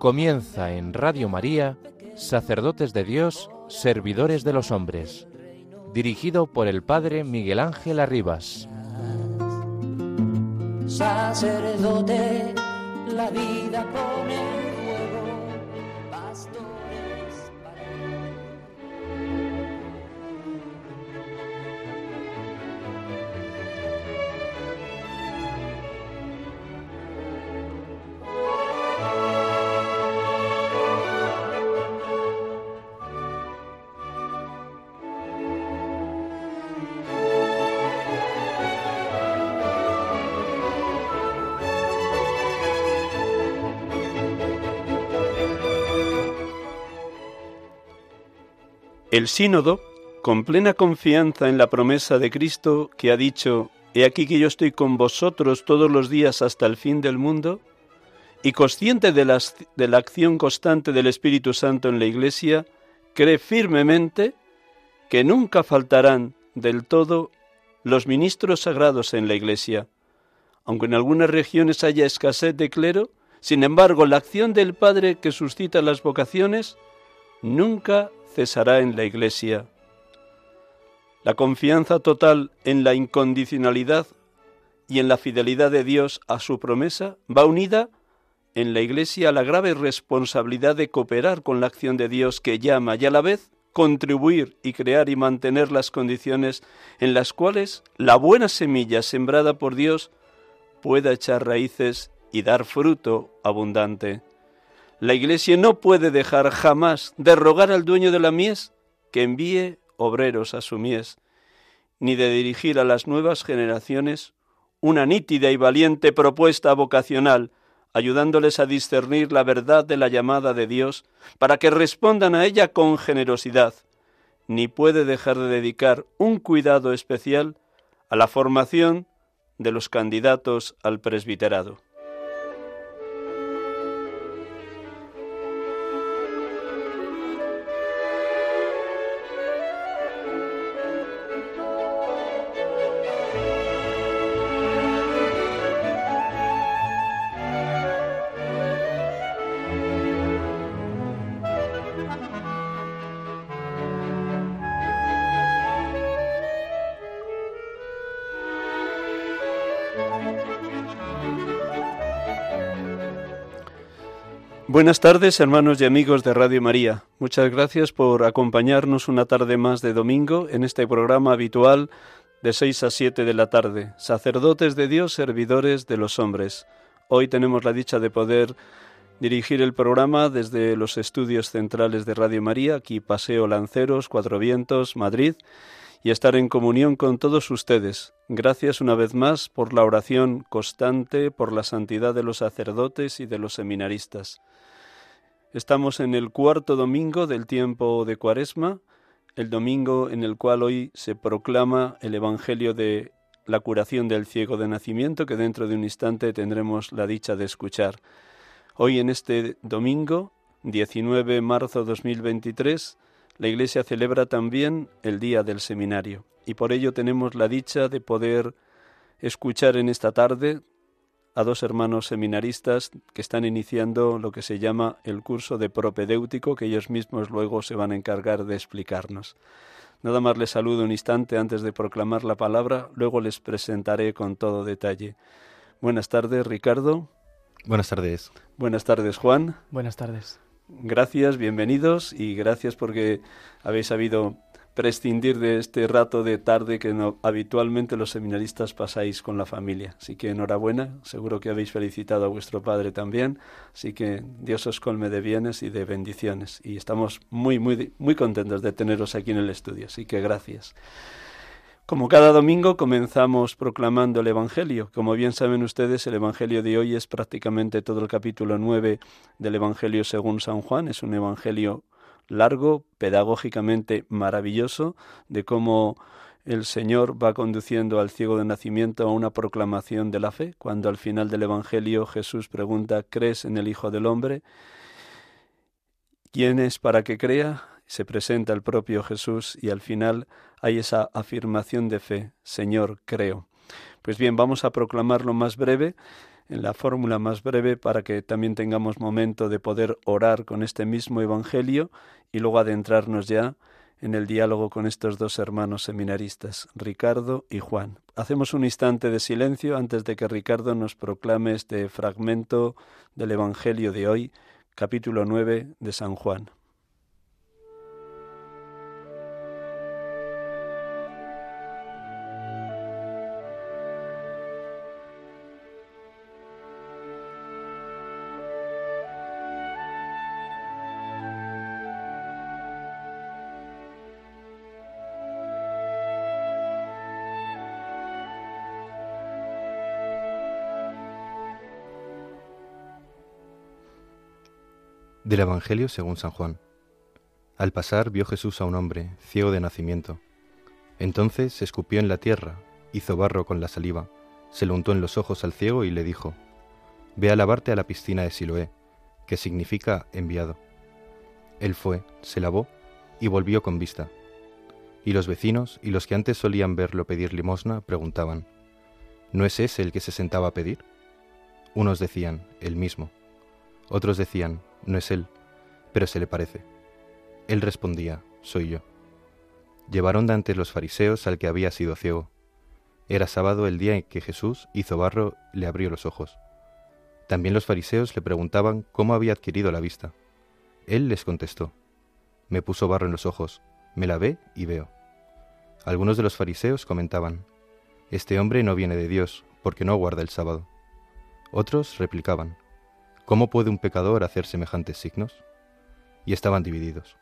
Comienza en Radio María, Sacerdotes de Dios, Servidores de los Hombres, dirigido por el Padre Miguel Ángel Arribas. Sacerdote, la vida en El sínodo, con plena confianza en la promesa de Cristo que ha dicho, He aquí que yo estoy con vosotros todos los días hasta el fin del mundo, y consciente de, las- de la acción constante del Espíritu Santo en la Iglesia, cree firmemente que nunca faltarán del todo los ministros sagrados en la Iglesia. Aunque en algunas regiones haya escasez de clero, sin embargo la acción del Padre que suscita las vocaciones nunca cesará en la Iglesia. La confianza total en la incondicionalidad y en la fidelidad de Dios a su promesa va unida en la Iglesia a la grave responsabilidad de cooperar con la acción de Dios que llama y a la vez contribuir y crear y mantener las condiciones en las cuales la buena semilla sembrada por Dios pueda echar raíces y dar fruto abundante. La Iglesia no puede dejar jamás de rogar al dueño de la mies que envíe obreros a su mies, ni de dirigir a las nuevas generaciones una nítida y valiente propuesta vocacional, ayudándoles a discernir la verdad de la llamada de Dios para que respondan a ella con generosidad, ni puede dejar de dedicar un cuidado especial a la formación de los candidatos al presbiterado. Buenas tardes, hermanos y amigos de Radio María. Muchas gracias por acompañarnos una tarde más de domingo en este programa habitual de 6 a 7 de la tarde. Sacerdotes de Dios, servidores de los hombres. Hoy tenemos la dicha de poder dirigir el programa desde los estudios centrales de Radio María, aquí Paseo Lanceros, Cuatro Vientos, Madrid, y estar en comunión con todos ustedes. Gracias una vez más por la oración constante, por la santidad de los sacerdotes y de los seminaristas. Estamos en el cuarto domingo del tiempo de Cuaresma, el domingo en el cual hoy se proclama el Evangelio de la curación del ciego de nacimiento, que dentro de un instante tendremos la dicha de escuchar. Hoy en este domingo, 19 de marzo 2023, la Iglesia celebra también el Día del Seminario y por ello tenemos la dicha de poder escuchar en esta tarde a dos hermanos seminaristas que están iniciando lo que se llama el curso de propedéutico que ellos mismos luego se van a encargar de explicarnos. Nada más les saludo un instante antes de proclamar la palabra, luego les presentaré con todo detalle. Buenas tardes, Ricardo. Buenas tardes. Buenas tardes, Juan. Buenas tardes. Gracias, bienvenidos y gracias porque habéis sabido prescindir de este rato de tarde que no, habitualmente los seminaristas pasáis con la familia. Así que enhorabuena, seguro que habéis felicitado a vuestro padre también, así que Dios os colme de bienes y de bendiciones y estamos muy muy muy contentos de teneros aquí en el estudio, así que gracias. Como cada domingo comenzamos proclamando el Evangelio. Como bien saben ustedes, el Evangelio de hoy es prácticamente todo el capítulo 9 del Evangelio según San Juan. Es un Evangelio largo, pedagógicamente maravilloso, de cómo el Señor va conduciendo al ciego de nacimiento a una proclamación de la fe, cuando al final del Evangelio Jesús pregunta, ¿crees en el Hijo del Hombre? ¿Quién es para que crea? Se presenta el propio Jesús y al final hay esa afirmación de fe, Señor, creo. Pues bien, vamos a proclamarlo más breve, en la fórmula más breve, para que también tengamos momento de poder orar con este mismo Evangelio y luego adentrarnos ya en el diálogo con estos dos hermanos seminaristas, Ricardo y Juan. Hacemos un instante de silencio antes de que Ricardo nos proclame este fragmento del Evangelio de hoy, capítulo 9 de San Juan. Del Evangelio según San Juan. Al pasar vio Jesús a un hombre, ciego de nacimiento. Entonces se escupió en la tierra, hizo barro con la saliva, se lo untó en los ojos al ciego y le dijo, Ve a lavarte a la piscina de Siloé, que significa enviado. Él fue, se lavó y volvió con vista. Y los vecinos y los que antes solían verlo pedir limosna preguntaban, ¿No es ese el que se sentaba a pedir? Unos decían, el mismo. Otros decían, no es él, pero se le parece. Él respondía, soy yo. Llevaron de ante los fariseos al que había sido ciego. Era sábado el día en que Jesús hizo barro, le abrió los ojos. También los fariseos le preguntaban cómo había adquirido la vista. Él les contestó, me puso barro en los ojos, me lavé y veo. Algunos de los fariseos comentaban, este hombre no viene de Dios, porque no guarda el sábado. Otros replicaban, ¿Cómo puede un pecador hacer semejantes signos? Y estaban divididos.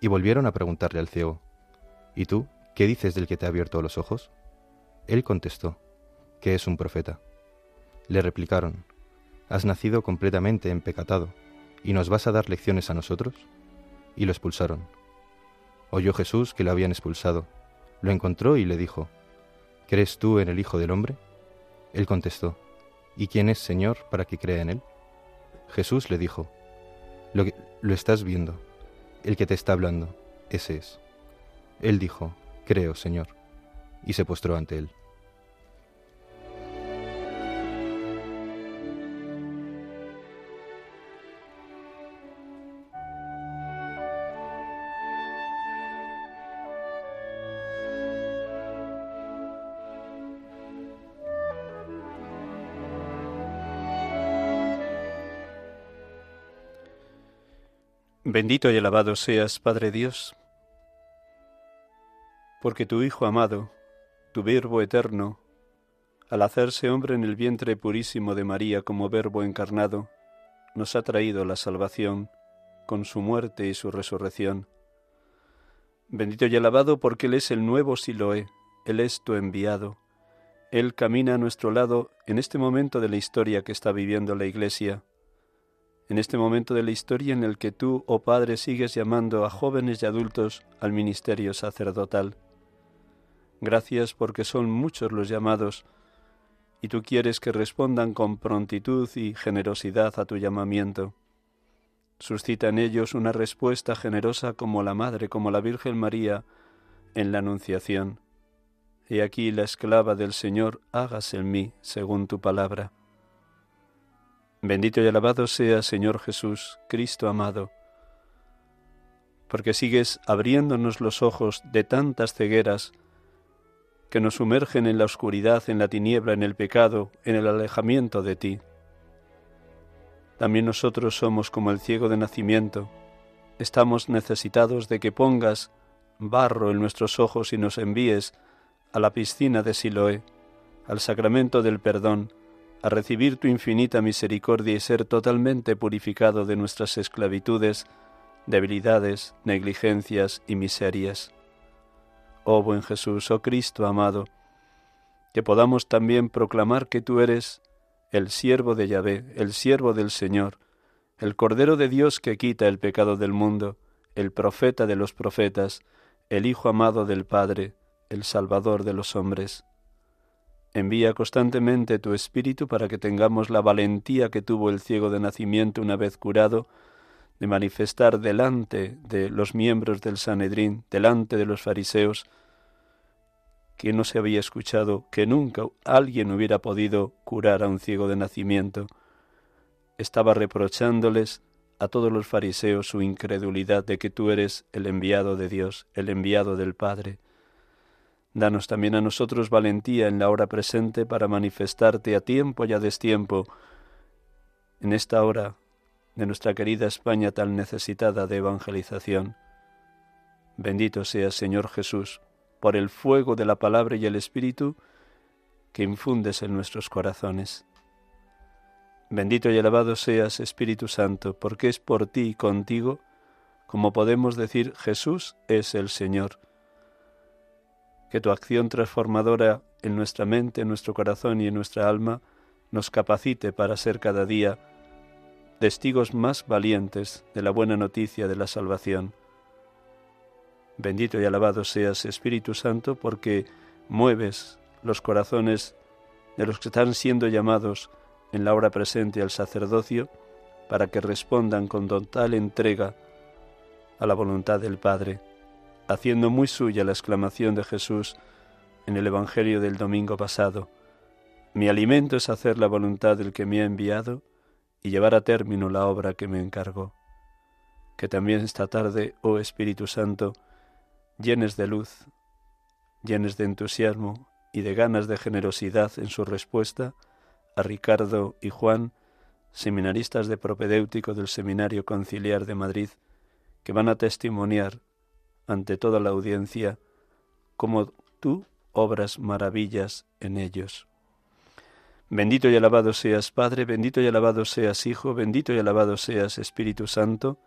Y volvieron a preguntarle al ciego, ¿Y tú qué dices del que te ha abierto los ojos? Él contestó, que es un profeta. Le replicaron, ¿Has nacido completamente empecatado y nos vas a dar lecciones a nosotros? Y lo expulsaron. Oyó Jesús que lo habían expulsado, lo encontró y le dijo, ¿Crees tú en el Hijo del Hombre? Él contestó, ¿Y quién es Señor para que crea en él? Jesús le dijo, lo, estás viendo, el que te está hablando, ese es. Él dijo, creo, Señor, y se postró ante él. Bendito y alabado seas, Padre Dios, porque tu Hijo amado, tu Verbo eterno, al hacerse hombre en el vientre purísimo de María como Verbo encarnado, nos ha traído la salvación con su muerte y su resurrección. Bendito y alabado porque Él es el nuevo Siloé, Él es tu enviado. Él camina a nuestro lado en este momento de la historia que está viviendo la Iglesia en este momento de la historia en el que tú, oh Padre, sigues llamando a jóvenes y adultos al ministerio sacerdotal. Gracias porque son muchos los llamados y tú quieres que respondan con prontitud y generosidad a tu llamamiento. Suscita en ellos una respuesta generosa como la Madre, como la Virgen María, en la Anunciación. He aquí la esclava del Señor, hágase en mí según tu palabra. Bendito y alabado sea Señor Jesús, Cristo amado, porque sigues abriéndonos los ojos de tantas cegueras que nos sumergen en la oscuridad, en la tiniebla, en el pecado, en el alejamiento de ti. También nosotros somos como el ciego de nacimiento, estamos necesitados de que pongas barro en nuestros ojos y nos envíes a la piscina de Siloé, al sacramento del perdón, a recibir tu infinita misericordia y ser totalmente purificado de nuestras esclavitudes, debilidades, negligencias y miserias. Oh buen Jesús, oh Cristo amado, que podamos también proclamar que tú eres el siervo de Yahvé, el siervo del Señor, el Cordero de Dios que quita el pecado del mundo, el profeta de los profetas, el Hijo amado del Padre, el Salvador de los hombres. Envía constantemente tu Espíritu para que tengamos la valentía que tuvo el ciego de nacimiento una vez curado, de manifestar delante de los miembros del Sanedrín, delante de los fariseos, que no se había escuchado que nunca alguien hubiera podido curar a un ciego de nacimiento. Estaba reprochándoles a todos los fariseos su incredulidad de que tú eres el enviado de Dios, el enviado del Padre. Danos también a nosotros valentía en la hora presente para manifestarte a tiempo y a destiempo en esta hora de nuestra querida España tan necesitada de evangelización. Bendito seas, Señor Jesús, por el fuego de la palabra y el Espíritu que infundes en nuestros corazones. Bendito y alabado seas, Espíritu Santo, porque es por ti y contigo como podemos decir Jesús es el Señor. Que tu acción transformadora en nuestra mente, en nuestro corazón y en nuestra alma nos capacite para ser cada día testigos más valientes de la buena noticia de la salvación. Bendito y alabado seas, Espíritu Santo, porque mueves los corazones de los que están siendo llamados en la hora presente al sacerdocio para que respondan con total entrega a la voluntad del Padre, haciendo muy suya la exclamación de Jesús en el Evangelio del domingo pasado. Mi alimento es hacer la voluntad del que me ha enviado y llevar a término la obra que me encargó. Que también esta tarde, oh Espíritu Santo, llenes de luz, llenes de entusiasmo y de ganas de generosidad en su respuesta a Ricardo y Juan, seminaristas de propedéutico del Seminario Conciliar de Madrid, que van a testimoniar ante toda la audiencia cómo tú obras maravillas en ellos. Bendito y alabado seas Padre, bendito y alabado seas Hijo, bendito y alabado seas Espíritu Santo,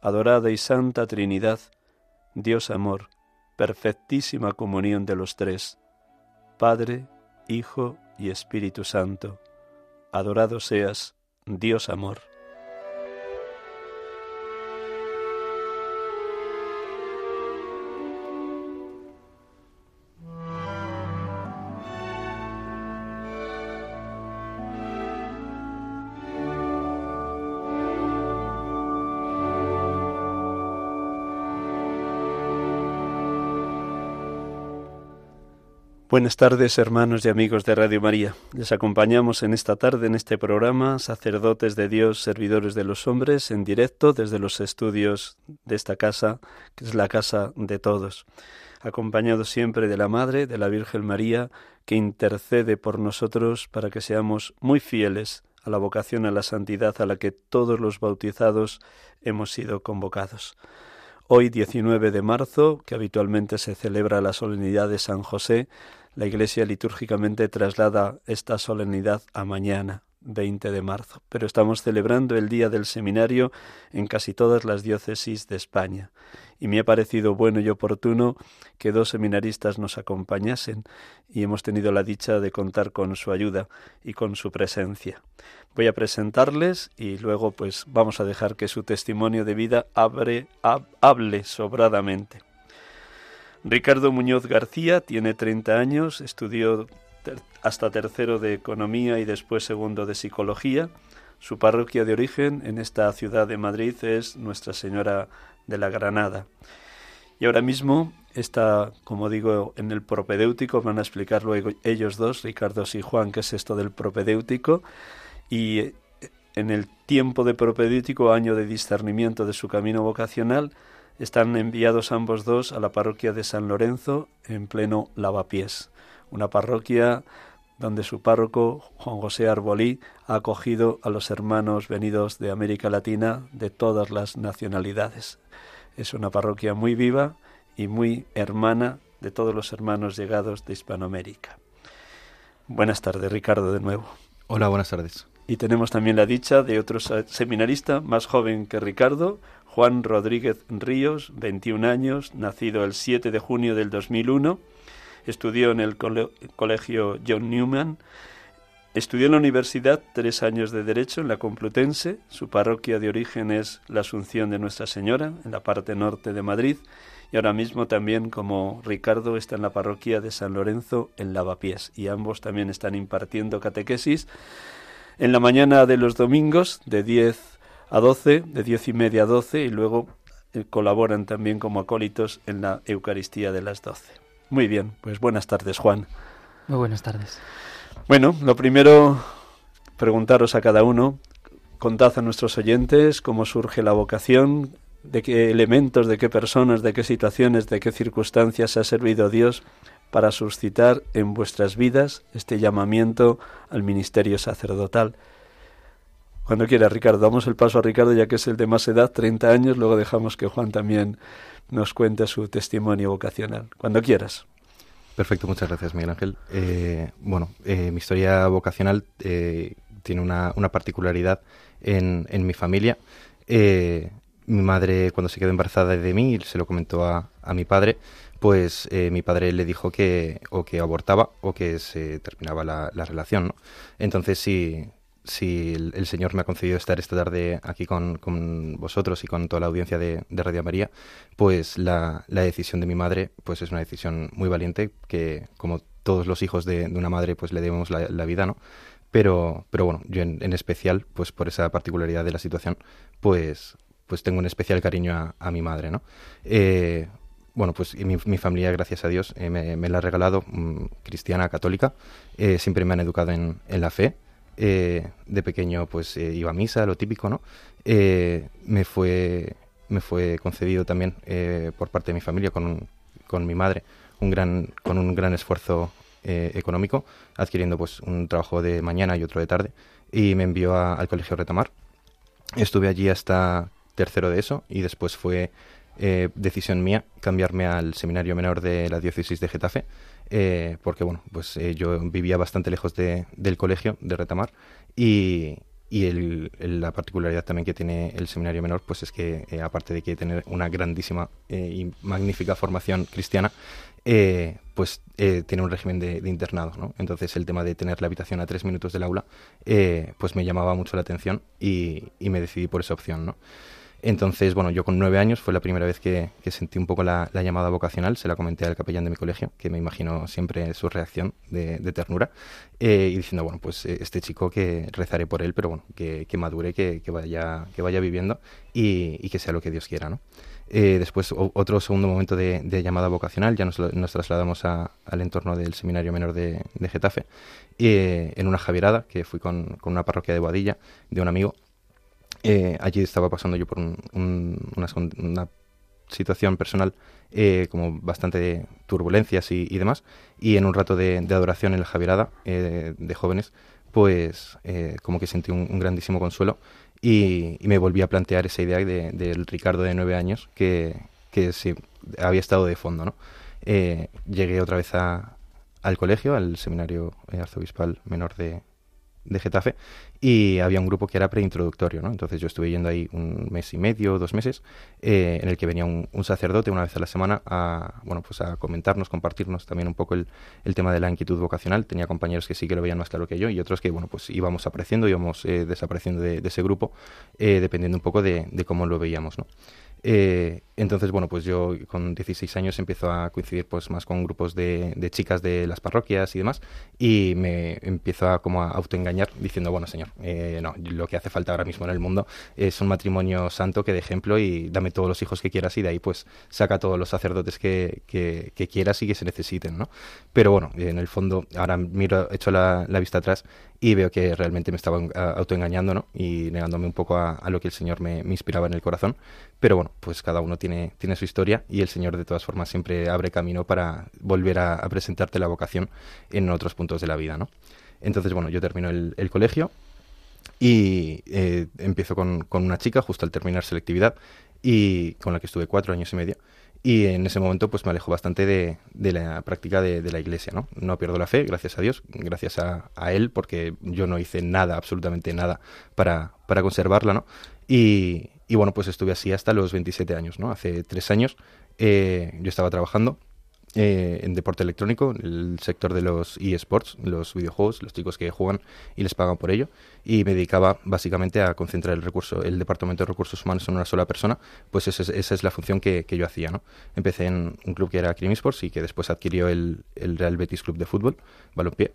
adorada y santa Trinidad, Dios amor, perfectísima comunión de los tres, Padre, Hijo y Espíritu Santo. Adorado seas, Dios amor. Buenas tardes, hermanos y amigos de Radio María. Les acompañamos en esta tarde en este programa, sacerdotes de Dios, servidores de los hombres, en directo desde los estudios de esta casa, que es la casa de todos, acompañados siempre de la Madre, de la Virgen María, que intercede por nosotros para que seamos muy fieles a la vocación a la santidad a la que todos los bautizados hemos sido convocados. Hoy 19 de marzo, que habitualmente se celebra la solemnidad de San José, la Iglesia litúrgicamente traslada esta solemnidad a mañana, 20 de marzo, pero estamos celebrando el día del seminario en casi todas las diócesis de España. Y me ha parecido bueno y oportuno que dos seminaristas nos acompañasen y hemos tenido la dicha de contar con su ayuda y con su presencia. Voy a presentarles y luego pues vamos a dejar que su testimonio de vida abre, hable sobradamente. Ricardo Muñoz García tiene 30 años, estudió hasta tercero de Economía y después segundo de Psicología. Su parroquia de origen en esta ciudad de Madrid es Nuestra Señora de la Granada. Y ahora mismo está, como digo, en el propedéutico, van a explicarlo ellos dos, Ricardo y Juan, qué es esto del propedéutico. Y en el tiempo de propedéutico, año de discernimiento de su camino vocacional, están enviados ambos dos a la parroquia de San Lorenzo en pleno lavapiés, una parroquia donde su párroco, Juan José Arbolí, ha acogido a los hermanos venidos de América Latina de todas las nacionalidades. Es una parroquia muy viva y muy hermana de todos los hermanos llegados de Hispanoamérica. Buenas tardes, Ricardo, de nuevo. Hola, buenas tardes. Y tenemos también la dicha de otro seminarista más joven que Ricardo, Juan Rodríguez Ríos, 21 años, nacido el 7 de junio del 2001, estudió en el colegio John Newman, estudió en la universidad tres años de Derecho en la Complutense, su parroquia de origen es la Asunción de Nuestra Señora, en la parte norte de Madrid, y ahora mismo también, como Ricardo, está en la parroquia de San Lorenzo en Lavapiés, y ambos también están impartiendo catequesis. En la mañana de los domingos, de 10 a 12, de diez y media a 12, y luego eh, colaboran también como acólitos en la Eucaristía de las 12. Muy bien, pues buenas tardes, Juan. Muy buenas tardes. Bueno, lo primero, preguntaros a cada uno, contad a nuestros oyentes cómo surge la vocación, de qué elementos, de qué personas, de qué situaciones, de qué circunstancias ha servido Dios para suscitar en vuestras vidas este llamamiento al ministerio sacerdotal. Cuando quiera, Ricardo, damos el paso a Ricardo ya que es el de más edad, 30 años, luego dejamos que Juan también nos cuente su testimonio vocacional. Cuando quieras. Perfecto, muchas gracias, Miguel Ángel. Eh, bueno, eh, mi historia vocacional eh, tiene una, particularidad en, en, mi familia. mi madre, cuando se quedó embarazada de mí, se lo comentó a, a mi padre, pues mi padre le dijo que o que abortaba o que se terminaba la, la relación. Entonces, sí, si el, Señor me ha concedido estar esta tarde aquí con, vosotros y con toda la audiencia de, Radio María, pues la, decisión de mi madre pues es una decisión muy valiente que, como todos los hijos de, una madre, pues le debemos la, vida, ¿no? Pero, pero bueno, yo en, especial, pues por esa particularidad de la situación, pues, pues tengo un especial cariño a, mi madre, ¿no? Eh, bueno, pues mi, mi, familia, gracias a Dios, eh, me, la ha regalado mm, cristiana, católica. Eh, siempre me han educado en, en la fe eh, de pequeño pues eh, iba a misa, lo típico, ¿no? Eh, me, fue, me fue concedido también por parte de mi familia con, con mi madre un gran, con un gran esfuerzo económico, adquiriendo pues un trabajo de mañana y otro de tarde, y me envió al colegio Retamar. Estuve allí hasta tercero de eso y después fue decisión mía cambiarme al seminario menor de la diócesis de Getafe, eh, porque bueno, pues eh, yo vivía bastante lejos de, del colegio de Retamar y, y la particularidad también que tiene el seminario menor, pues es que eh, aparte de que tener una grandísima y magnífica formación cristiana, pues tiene un régimen de, de, internado, ¿no? Entonces el tema de tener la habitación a tres minutos del aula, pues me llamaba mucho la atención y, y me decidí por esa opción, ¿no? Entonces, bueno, yo con nueve años fue la primera vez que, sentí un poco la, llamada vocacional, se la comenté al capellán de mi colegio, que me imagino siempre su reacción de, ternura, eh, y diciendo, bueno, pues eh, este chico que rezaré por él, pero bueno, que, madure, que, vaya, viviendo y, que sea lo que Dios quiera. Eh, después, otro segundo momento de, llamada vocacional, ya nos, trasladamos al entorno del seminario menor de, Getafe, en una javierada que fui con, con, una parroquia de Boadilla, de un amigo, eh, allí estaba pasando yo por una, situación personal eh, como bastante turbulencias y, demás y en un rato de, adoración en la Javierada eh, de jóvenes pues como que sentí un, grandísimo consuelo y, me volví a plantear esa idea del de, Ricardo de nueve años que, que sí, había estado de fondo ¿no? llegué otra vez al colegio al seminario arzobispal menor de, de Getafe y había un grupo que era preintroductorio, ¿no? Entonces yo estuve yendo ahí un mes y medio, dos meses, eh, en el que venía un, sacerdote una vez a la semana a, bueno, pues a comentarnos, compartirnos también un poco el, el, tema de la inquietud vocacional. Tenía compañeros que sí que lo veían más claro que yo y otros que, bueno, pues íbamos apareciendo, íbamos eh, desapareciendo de, ese grupo, eh, dependiendo un poco de, de cómo lo veíamos, ¿no? Eh, entonces, bueno, pues yo con 16 años empiezo a coincidir pues más con grupos de, chicas de las parroquias y demás y me empiezo a como a autoengañar diciendo, bueno, señor, eh, no, lo que hace falta ahora mismo en el mundo es un matrimonio santo que de ejemplo y dame todos los hijos que quieras y de ahí pues saca todos los sacerdotes que, que, quieras y que se necesiten, ¿no? Pero bueno, en el fondo ahora miro, echo la, la vista atrás y veo que realmente me estaba autoengañando ¿no? y negándome un poco a, lo que el Señor me, inspiraba en el corazón. Pero bueno, pues cada uno tiene, tiene su historia y el Señor de todas formas siempre abre camino para volver a, presentarte la vocación en otros puntos de la vida. ¿no? Entonces, bueno, yo termino el, colegio y eh, empiezo con, con, una chica justo al terminar selectividad y con la que estuve cuatro años y medio y en ese momento pues me alejo bastante de, la práctica de, la iglesia, ¿no? No pierdo la fe, gracias a Dios, gracias a, él, porque yo no hice nada, absolutamente nada para, para conservarla, ¿no? Y, y, bueno, pues estuve así hasta los 27 años, ¿no? Hace tres años eh, yo estaba trabajando eh, en deporte electrónico, el sector de los eSports, los videojuegos, los chicos que juegan y les pagan por ello, y me dedicaba básicamente a concentrar el recurso, el departamento de recursos humanos en una sola persona, pues esa es, la función que, yo hacía, ¿no? Empecé en un club que era Cream Sports y que después adquirió el, Real Betis Club de Fútbol, balompié,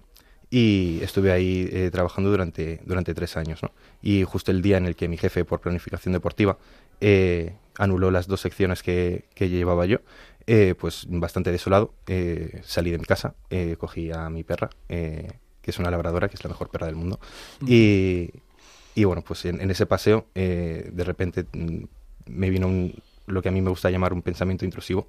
y estuve ahí eh, trabajando durante, durante tres años, ¿no? Y justo el día en el que mi jefe por planificación deportiva eh, anuló las dos secciones que, que llevaba yo, eh, pues bastante desolado, eh, salí de mi casa, eh, cogí a mi perra, que es una labradora, que es la mejor perra del mundo, y, y, bueno, pues en, ese paseo de repente mm, me vino un, lo que a mí me gusta llamar un pensamiento intrusivo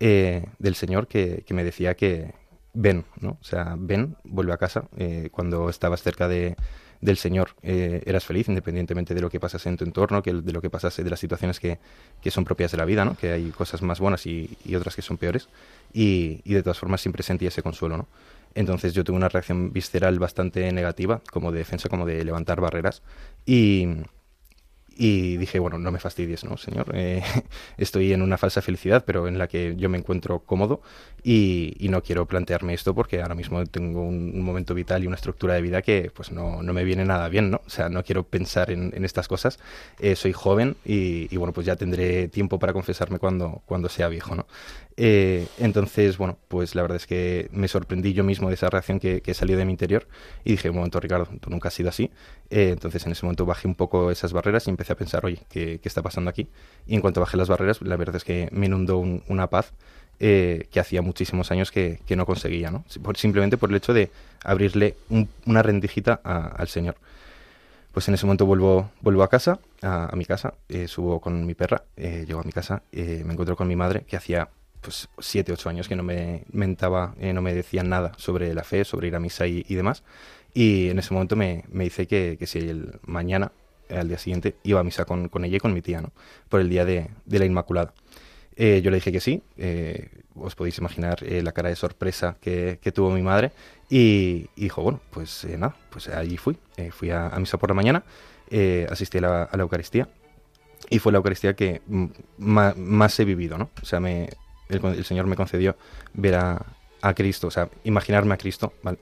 del Señor que, que, me decía que ven, ¿no? O sea, ven, vuelve a casa cuando estabas cerca de del Señor eh, eras feliz, independientemente de lo que pasase en tu entorno, que de lo que pasase de las situaciones que, que son propias de la vida, ¿no? que hay cosas más buenas y, y otras que son peores, y, y, de todas formas siempre sentí ese consuelo. ¿no? Entonces yo tuve una reacción visceral bastante negativa, como de defensa, como de levantar barreras, y, y dije, bueno, no me fastidies, ¿no, señor? Eh, estoy en una falsa felicidad, pero en la que yo me encuentro cómodo y, y no quiero plantearme esto porque ahora mismo tengo un, momento vital y una estructura de vida que pues no, no, me viene nada bien, ¿no? O sea, no quiero pensar en, en estas cosas. Eh, soy joven y, y, bueno, pues ya tendré tiempo para confesarme cuando, cuando sea viejo, ¿no? Eh, entonces, bueno, pues la verdad es que me sorprendí yo mismo de esa reacción que, salió de mi interior y dije, un momento, Ricardo, tú nunca has sido así. Eh, entonces en ese momento bajé un poco esas barreras y empecé a pensar, oye, ¿qué, está pasando aquí? Y en cuanto bajé las barreras, la verdad es que me inundó una paz eh, que hacía muchísimos años que, no conseguía, ¿no? Simplemente por el hecho de abrirle un, una rendijita al Señor. Pues en ese momento vuelvo, vuelvo a casa, a, mi casa, subo con mi perra, llego a mi casa, me encuentro con mi madre, que hacía pues siete, ocho años que no me mentaba, no me decían nada sobre la fe, sobre ir a misa y, y demás. Y en ese momento me, me dice que, que si el mañana, al día siguiente, iba a misa con, con ella y con mi tía, ¿no? Por el día de, de la Inmaculada. Eh, yo le dije que sí, eh, os podéis imaginar eh, la cara de sorpresa que, que tuvo mi madre y, y dijo, bueno, pues eh, nada, pues allí fui, eh, fui a, a, misa por la mañana, eh, asistí a la, a la, Eucaristía y fue la Eucaristía que más he vivido, ¿no? O sea, me, el, Señor me concedió ver a, Cristo, o sea, imaginarme a Cristo, ¿vale?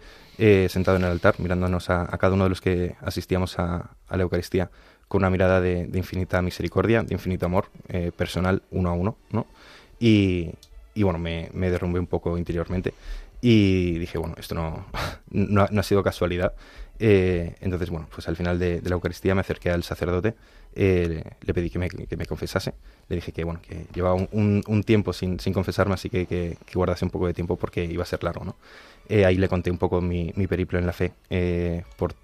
sentado en el altar, mirándonos a, cada uno de los que asistíamos a, la Eucaristía con una mirada de, infinita misericordia, de infinito amor eh, personal uno a uno, ¿no? Y, y bueno, me, me, derrumbé un poco interiormente y dije, bueno, esto no, no, ha sido casualidad. Eh, entonces, bueno, pues al final de, la Eucaristía me acerqué al sacerdote, eh, le pedí que me, que me, confesase, le dije que, bueno, que llevaba un, un, un tiempo sin, sin, confesarme, así que, que, que, guardase un poco de tiempo porque iba a ser largo, ¿no? Eh, ahí le conté un poco mi, mi periplo en la fe eh, por,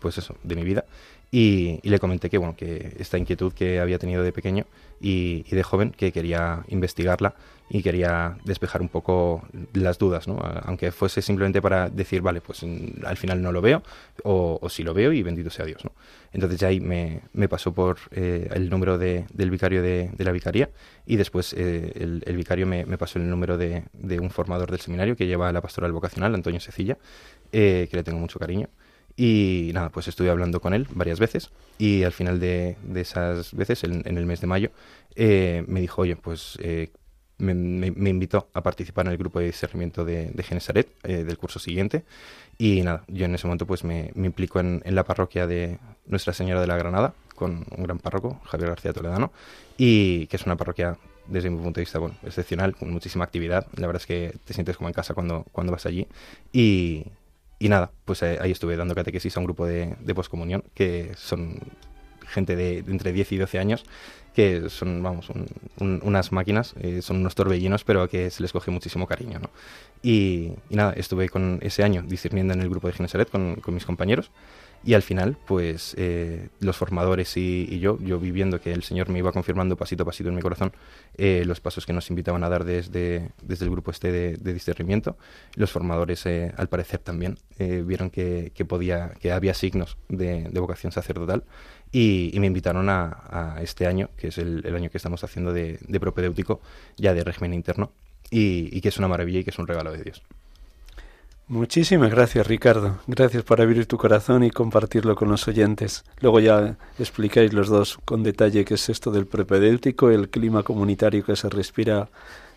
pues eso, de mi vida y, y, le comenté que, bueno, que esta inquietud que había tenido de pequeño y, y, de joven, que quería investigarla y quería despejar un poco las dudas, ¿no? aunque fuese simplemente para decir, vale, pues mm, al final no lo veo, o, o sí lo veo y bendito sea Dios. ¿no? Entonces ya ahí me, me pasó por eh, el número de, del vicario de, de, la vicaría y después eh, el, el, vicario me, me, pasó el número de, de, un formador del seminario que lleva la pastoral vocacional, Antonio Secilla, eh, que le tengo mucho cariño. Y nada, pues estuve hablando con él varias veces y al final de, de esas veces, en, en, el mes de mayo, eh, me dijo, oye, pues eh, me, me, me, invitó a participar en el grupo de discernimiento de, de Genesaret eh, del curso siguiente y nada, yo en ese momento pues me, me implico en, en, la parroquia de Nuestra Señora de la Granada con un gran párroco, Javier García Toledano, y que es una parroquia desde mi punto de vista, bueno, excepcional, con muchísima actividad. La verdad es que te sientes como en casa cuando, cuando vas allí. Y, y nada, pues ahí estuve dando catequesis a un grupo de, de poscomunión, que son gente de, de, entre 10 y 12 años, que son, vamos, un, un, unas máquinas, eh, son unos torbellinos, pero que se les coge muchísimo cariño, ¿no? Y, y, nada, estuve con ese año discerniendo en el grupo de Genesaret con, con mis compañeros, y al final, pues eh, los formadores y, y, yo, yo viviendo que el Señor me iba confirmando pasito a pasito en mi corazón eh, los pasos que nos invitaban a dar desde, desde el grupo este de, de discernimiento, los formadores eh, al parecer también eh, vieron que, que, podía, que había signos de, de vocación sacerdotal y, me invitaron a, este año, que es el, el, año que estamos haciendo de, de propedéutico, ya de régimen interno, y, y que es una maravilla y que es un regalo de Dios. Muchísimas gracias, Ricardo. Gracias por abrir tu corazón y compartirlo con los oyentes. Luego ya explicáis los dos con detalle qué es esto del propedéutico, el clima comunitario que se respira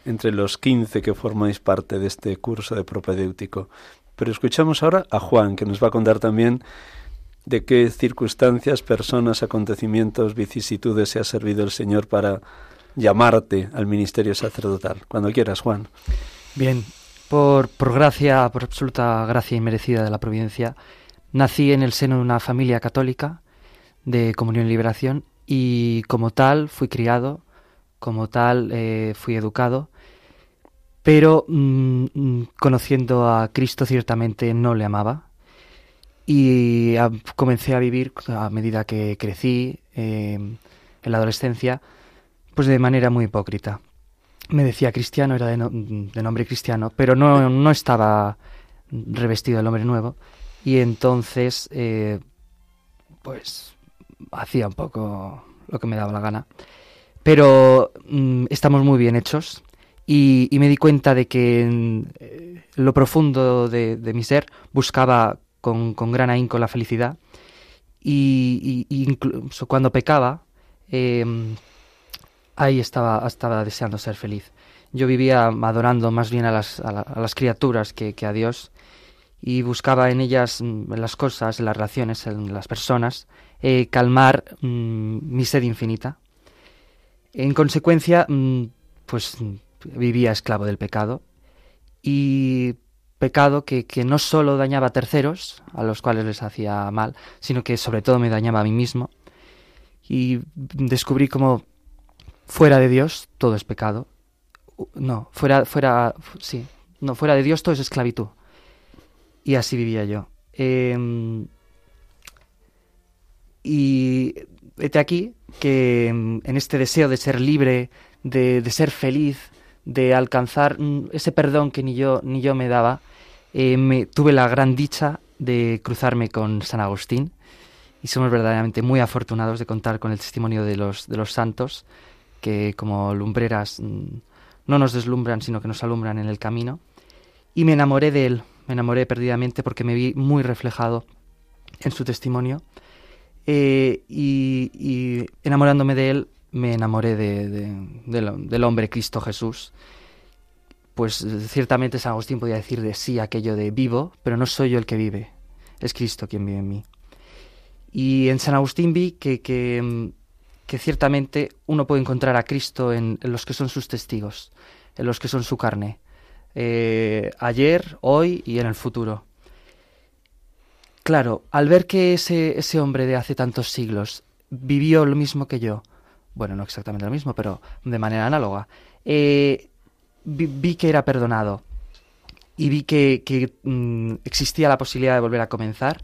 entre los 15 que formáis parte de este curso de propedéutico. Pero escuchamos ahora a Juan, que nos va a contar también de qué circunstancias, personas, acontecimientos, vicisitudes se ha servido el Señor para llamarte al ministerio sacerdotal. Cuando quieras, Juan. Bien, por, por gracia, por absoluta gracia inmerecida de la providencia, nací en el seno de una familia católica de comunión y liberación y como tal fui criado, como tal eh, fui educado pero mm, mm, conociendo a Cristo ciertamente no le amaba y comencé a vivir a medida que crecí eh, en la adolescencia, pues de manera muy hipócrita. Me decía cristiano, era de, nombre cristiano, pero no, no, estaba revestido del hombre nuevo y entonces eh, pues hacía un poco lo que me daba la gana. Pero mm, estamos muy bien hechos y, me di cuenta de que en eh, lo profundo de, mi ser buscaba con, gran ahínco la felicidad y, incluso cuando pecaba em, ahí estaba, estaba deseando ser feliz. Yo vivía adorando más bien a las, a, las criaturas que, a Dios y buscaba en ellas, mm, en las cosas, en las relaciones, en las personas, eh, calmar mm, mi sed infinita. En consecuencia, mm, pues vivía esclavo del pecado y pecado que, no solo dañaba a terceros, a los cuales les hacía mal, sino que sobre todo me dañaba a mí mismo. Y descubrí como fuera de Dios todo es pecado. No, fuera, fuera, sí, no, fuera de Dios todo es esclavitud. Y así vivía yo. Em, y vete aquí que en este deseo de ser libre, de, de ser feliz, de alcanzar mm, ese perdón que ni yo, ni yo me daba, eh, me, tuve la gran dicha de cruzarme con San Agustín. Y somos verdaderamente muy afortunados de contar con el testimonio de los, de los santos que como lumbreras mm, no nos deslumbran sino que nos alumbran en el camino. Y me enamoré de él, me enamoré perdidamente porque me vi muy reflejado en su testimonio. Eh, y enamorándome de él me enamoré de, del hombre Cristo Jesús, pues ciertamente San Agustín podía decir de sí aquello de vivo, pero no soy yo el que vive, es Cristo quien vive en mí. Y en San Agustín vi que, que, ciertamente uno puede encontrar a Cristo en, los que son sus testigos, en los que son su carne, eh, ayer, hoy y en el futuro. Claro, al ver que ese, ese hombre de hace tantos siglos vivió lo mismo que yo, bueno, no exactamente lo mismo, pero de manera análoga, eh, vi, que era perdonado y vi que, mm, existía la posibilidad de volver a comenzar,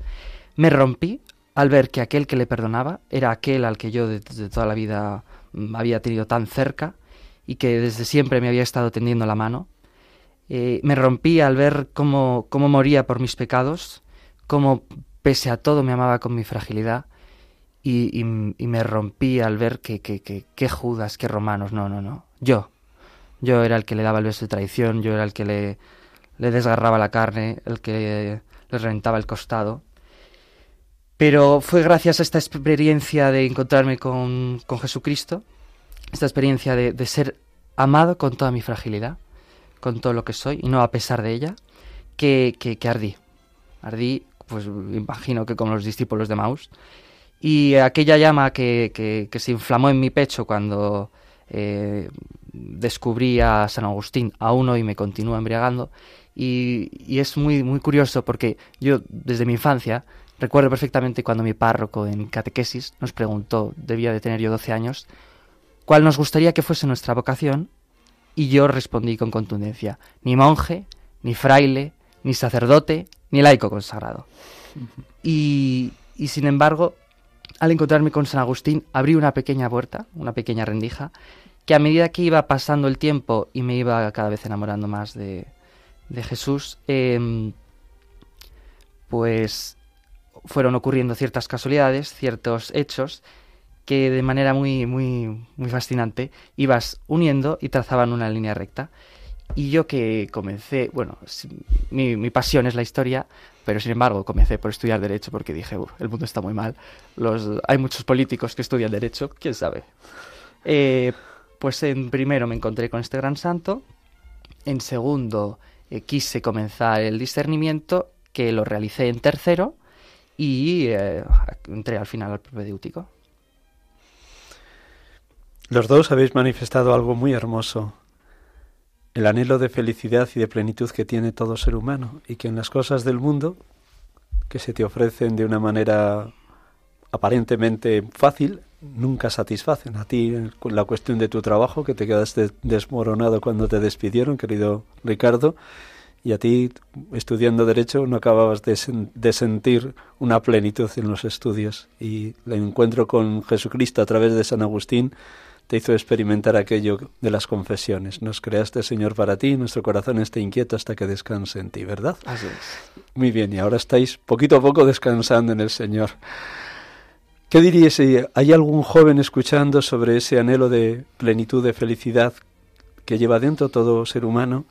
me rompí al ver que aquel que le perdonaba era aquel al que yo desde toda la vida mm, había tenido tan cerca y que desde siempre me había estado tendiendo la mano. Eh, me rompí al ver cómo, cómo moría por mis pecados, cómo pese a todo me amaba con mi fragilidad y, me rompí al ver que, que, que, Judas, que romanos, no, no, no. Yo. Yo era el que le daba el beso de traición, yo era el que le, le desgarraba la carne, el que le reventaba el costado. Pero fue gracias a esta experiencia de encontrarme con, con Jesucristo, esta experiencia de, de, ser amado con toda mi fragilidad, con todo lo que soy, y no a pesar de ella, que, que, que ardí. Ardí, pues imagino que como los discípulos de Maus, y aquella llama que, que, se inflamó en mi pecho cuando eh, descubrí a San Agustín aún hoy me continúa embriagando. Y, y, es muy, muy curioso porque yo desde mi infancia recuerdo perfectamente cuando mi párroco en catequesis nos preguntó, debía de tener yo 12 años, cuál nos gustaría que fuese nuestra vocación y yo respondí con contundencia, ni monje, ni fraile, ni sacerdote, ni laico consagrado. Y, y sin embargo, al encontrarme con San Agustín, abrí una pequeña puerta, una pequeña rendija, que a medida que iba pasando el tiempo y me iba cada vez enamorando más de, de Jesús, em, pues fueron ocurriendo ciertas casualidades, ciertos hechos que de manera muy, muy, muy fascinante ibas uniendo y trazaban una línea recta. Y yo que comencé, bueno, mi, mi pasión es la historia, pero sin embargo comencé por estudiar Derecho porque dije, el mundo está muy mal, Los, hay muchos políticos que estudian Derecho, quién sabe. Eh, pues en primero me encontré con este gran santo, en segundo eh, quise comenzar el discernimiento, que lo realicé en tercero, y eh, entré al final al propedéutico. Los dos habéis manifestado algo muy hermoso, el anhelo de felicidad y de plenitud que tiene todo ser humano y que en las cosas del mundo que se te ofrecen de una manera aparentemente fácil nunca satisfacen. A ti la cuestión de tu trabajo, que te quedaste desmoronado cuando te despidieron, querido Ricardo, y a ti, estudiando Derecho, no acababas de, de, sentir una plenitud en los estudios. Y el encuentro con Jesucristo a través de San Agustín te hizo experimentar aquello de las confesiones. Nos creaste, Señor, para ti, y nuestro corazón esté inquieto hasta que descanse en ti, ¿verdad? Así es. Muy bien, y ahora estáis poquito a poco descansando en el Señor. ¿Qué diríais si hay algún joven escuchando sobre ese anhelo de plenitud, de felicidad que lleva dentro todo ser humano?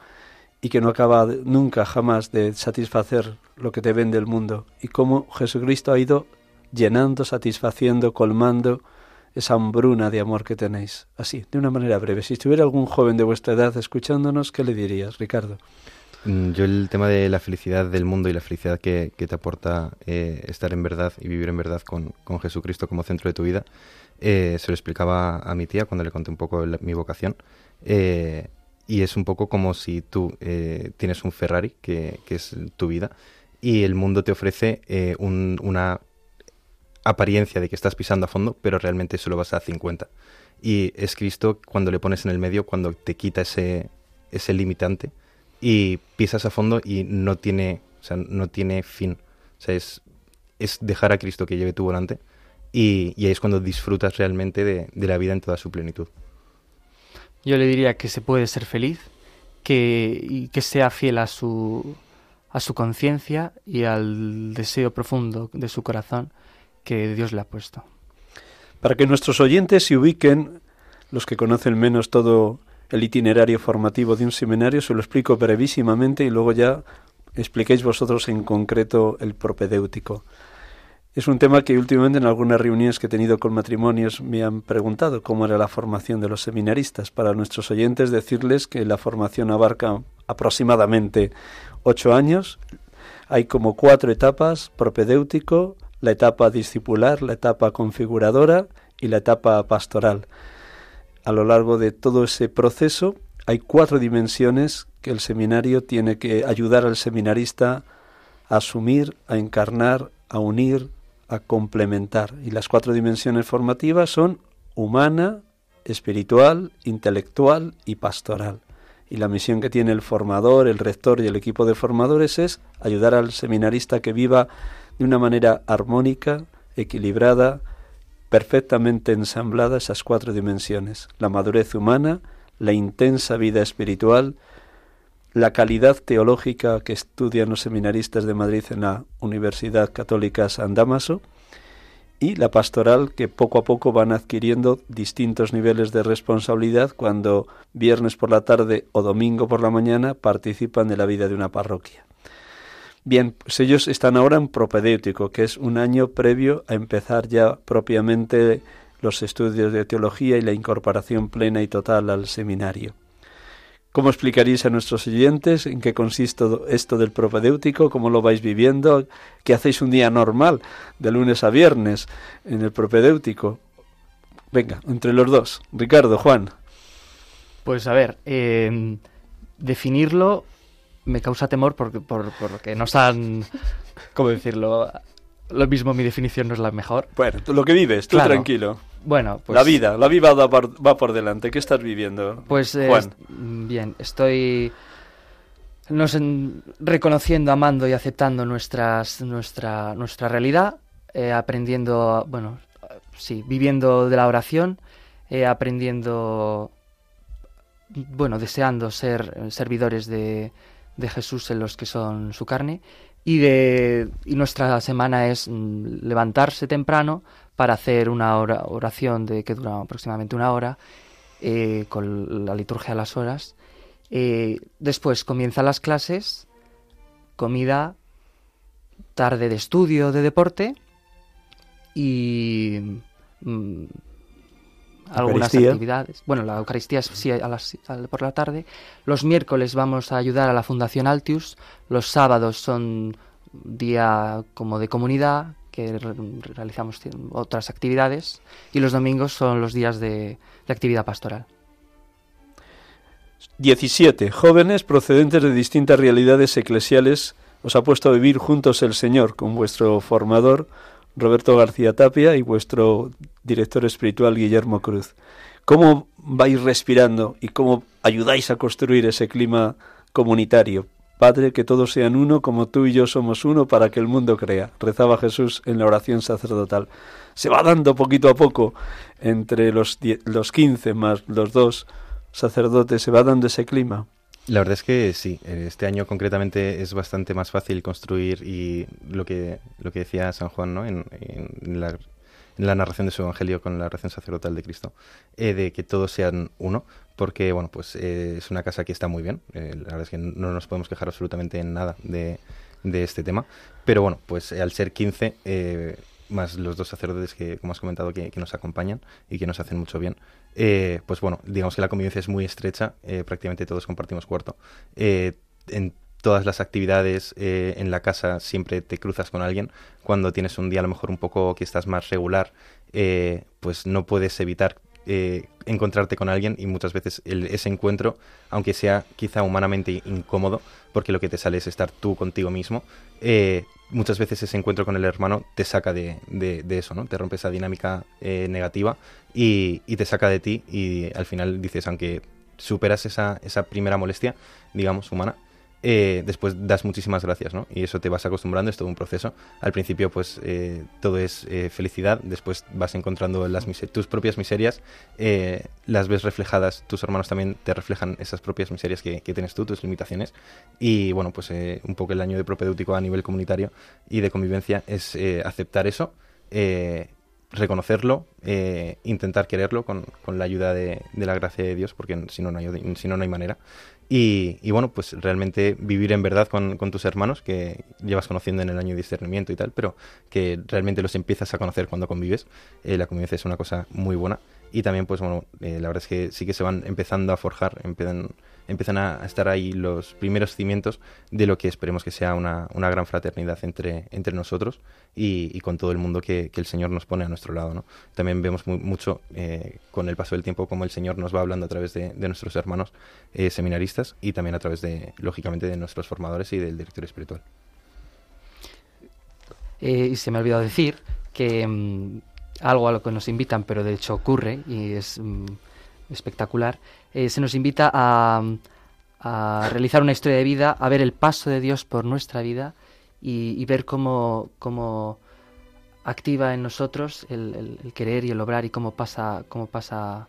y que no acaba nunca, jamás de satisfacer lo que te vende el mundo, y cómo Jesucristo ha ido llenando, satisfaciendo, colmando esa hambruna de amor que tenéis. Así, de una manera breve. Si estuviera algún joven de vuestra edad escuchándonos, ¿qué le dirías, Ricardo? Mm, yo el tema de la felicidad del mundo y la felicidad que, te aporta eh, estar en verdad y vivir en verdad con, Jesucristo como centro de tu vida, eh, se lo explicaba a mi tía cuando le conté un poco mi vocación. Eh, y es un poco como si tú tienes un Ferrari, que, es tu vida, y el mundo te ofrece una apariencia de que estás pisando a fondo, pero realmente solo vas a 50. Y es Cristo cuando le pones en el medio, cuando te quita ese, ese limitante y pisas a fondo y no tiene, o sea, no tiene fin. O sea, es, es dejar a Cristo que lleve tu volante y, y ahí es cuando disfrutas realmente de la vida en toda su plenitud. Yo le diría que se puede ser feliz, que, y que sea fiel a su, a su conciencia y al deseo profundo de su corazón que Dios le ha puesto. Para que nuestros oyentes se ubiquen, los que conocen menos todo el itinerario formativo de un seminario, se lo explico brevísimamente y luego ya expliquéis vosotros en concreto el propedéutico. Es un tema que últimamente en algunas reuniones que he tenido con matrimonios me han preguntado cómo era la formación de los seminaristas. Para nuestros oyentes decirles que la formación abarca aproximadamente ocho años. Hay como cuatro etapas, propedéutico, la etapa discipular, la etapa configuradora y la etapa pastoral. A lo largo de todo ese proceso hay cuatro dimensiones que el seminario tiene que ayudar al seminarista a asumir, a encarnar, a unir, a complementar. Y las cuatro dimensiones formativas son humana, espiritual, intelectual y pastoral. Y la misión que tiene el formador, el rector y el equipo de formadores es ayudar al seminarista que viva de una manera armónica, equilibrada, perfectamente ensamblada esas cuatro dimensiones. La madurez humana, la intensa vida espiritual, la calidad teológica que estudian los seminaristas de Madrid en la Universidad Católica San Damaso y la pastoral que poco a poco van adquiriendo distintos niveles de responsabilidad cuando viernes por la tarde o domingo por la mañana participan de la vida de una parroquia. Bien, pues ellos están ahora en propedéutico, que es un año previo a empezar ya propiamente los estudios de teología y la incorporación plena y total al seminario. ¿Cómo explicaréis a nuestros oyentes en qué consiste esto del propedéutico? ¿Cómo lo vais viviendo? ¿Qué hacéis un día normal, de lunes a viernes, en el propedéutico? Venga, entre los dos. Ricardo, Juan. Pues a ver, em, definirlo me causa temor porque, por, porque nos han, ¿cómo decirlo? Lo mismo, mi definición no es la mejor. Bueno, lo que vives, tú tranquilo. Bueno, pues... La vida, la vida va por, delante. ¿Qué estás viviendo, Pues eh, bien, estoy nos reconociendo, amando y aceptando nuestras, nuestra, nuestra realidad, eh, aprendiendo, bueno, sí, viviendo de la oración, eh, aprendiendo, bueno, deseando ser servidores de, de Jesús en los que son su carne y, de, y nuestra semana es mm, levantarse temprano para hacer una oración de, que dura aproximadamente una hora eh, con la liturgia a las horas. Eh, después comienzan las clases, comida, tarde de estudio, de deporte y mm, algunas actividades. Bueno, la Eucaristía sí a las, por la tarde. Los miércoles vamos a ayudar a la Fundación Altius. Los sábados son día como de comunidad, que realizamos otras actividades. Y los domingos son los días de, de actividad pastoral. 17. Jóvenes procedentes de distintas realidades eclesiales os ha puesto a vivir juntos el Señor con vuestro formador Roberto García Tapia y vuestro director espiritual Guillermo Cruz. ¿Cómo vais respirando y cómo ayudáis a construir ese clima comunitario? Padre, que todos sean uno como tú y yo somos uno para que el mundo crea. Rezaba Jesús en la oración sacerdotal. Se va dando poquito a poco entre los, los 15 más los dos sacerdotes, se va dando ese clima. La verdad es que sí, este año concretamente es bastante más fácil construir y lo que, lo que decía San Juan ¿no? en, la, narración de su evangelio con la oración sacerdotal de Cristo, eh, de que todos sean uno, porque bueno, pues eh, es una casa que está muy bien, eh, la verdad es que no nos podemos quejar absolutamente en nada de, de este tema, pero bueno, pues al ser 15 más los dos sacerdotes que, como has comentado, que, nos acompañan y que nos hacen mucho bien, eh, pues bueno, digamos que la convivencia es muy estrecha, eh, prácticamente todos compartimos cuarto. Eh, en todas las actividades en la casa siempre te cruzas con alguien. Cuando tienes un día a lo mejor un poco que estás más regular, pues no puedes evitar encontrarte con alguien y muchas veces ese encuentro, aunque sea quizá humanamente incómodo, porque lo que te sale es estar tú contigo mismo, muchas veces ese encuentro con el hermano te saca de, de, eso, ¿no? Te rompe esa dinámica eh, negativa y, y, te saca de ti y al final dices, aunque superas esa, esa primera molestia, digamos, humana, eh, después das muchísimas gracias, ¿no? Y eso te vas acostumbrando, es todo un proceso. Al principio, pues eh, todo es eh, felicidad, después vas encontrando las tus propias miserias, las ves reflejadas, tus hermanos también te reflejan esas propias miserias que, tienes tú, tus limitaciones. Y bueno, pues un poco el año de propedéutico a nivel comunitario y de convivencia es aceptar eso reconocerlo, intentar quererlo con, con la ayuda de, de, la gracia de Dios, porque si no, no hay, si no, no hay manera. Y, bueno, pues realmente vivir en verdad con, tus hermanos, que llevas conociendo en el año de discernimiento y tal, pero que realmente los empiezas a conocer cuando convives. Eh, la convivencia es una cosa muy buena. Y también, pues bueno, eh, la verdad es que sí que se van empezando a forjar, empiezan, empiezan a estar ahí los primeros cimientos de lo que esperemos que sea una, una gran fraternidad entre, entre nosotros y, con todo el mundo que, el Señor nos pone a nuestro lado. ¿no? También vemos mucho eh, con el paso del tiempo cómo el Señor nos va hablando a través de, nuestros hermanos eh, seminaristas y también a través de, lógicamente, de nuestros formadores y del director espiritual. Eh, y se me ha olvidado decir que mm, algo a lo que nos invitan, pero de hecho ocurre y es mm, espectacular, se nos invita a, a realizar una historia de vida, a ver el paso de Dios por nuestra vida y, ver cómo, cómo, activa en nosotros el, querer y el obrar y cómo pasa, cómo pasa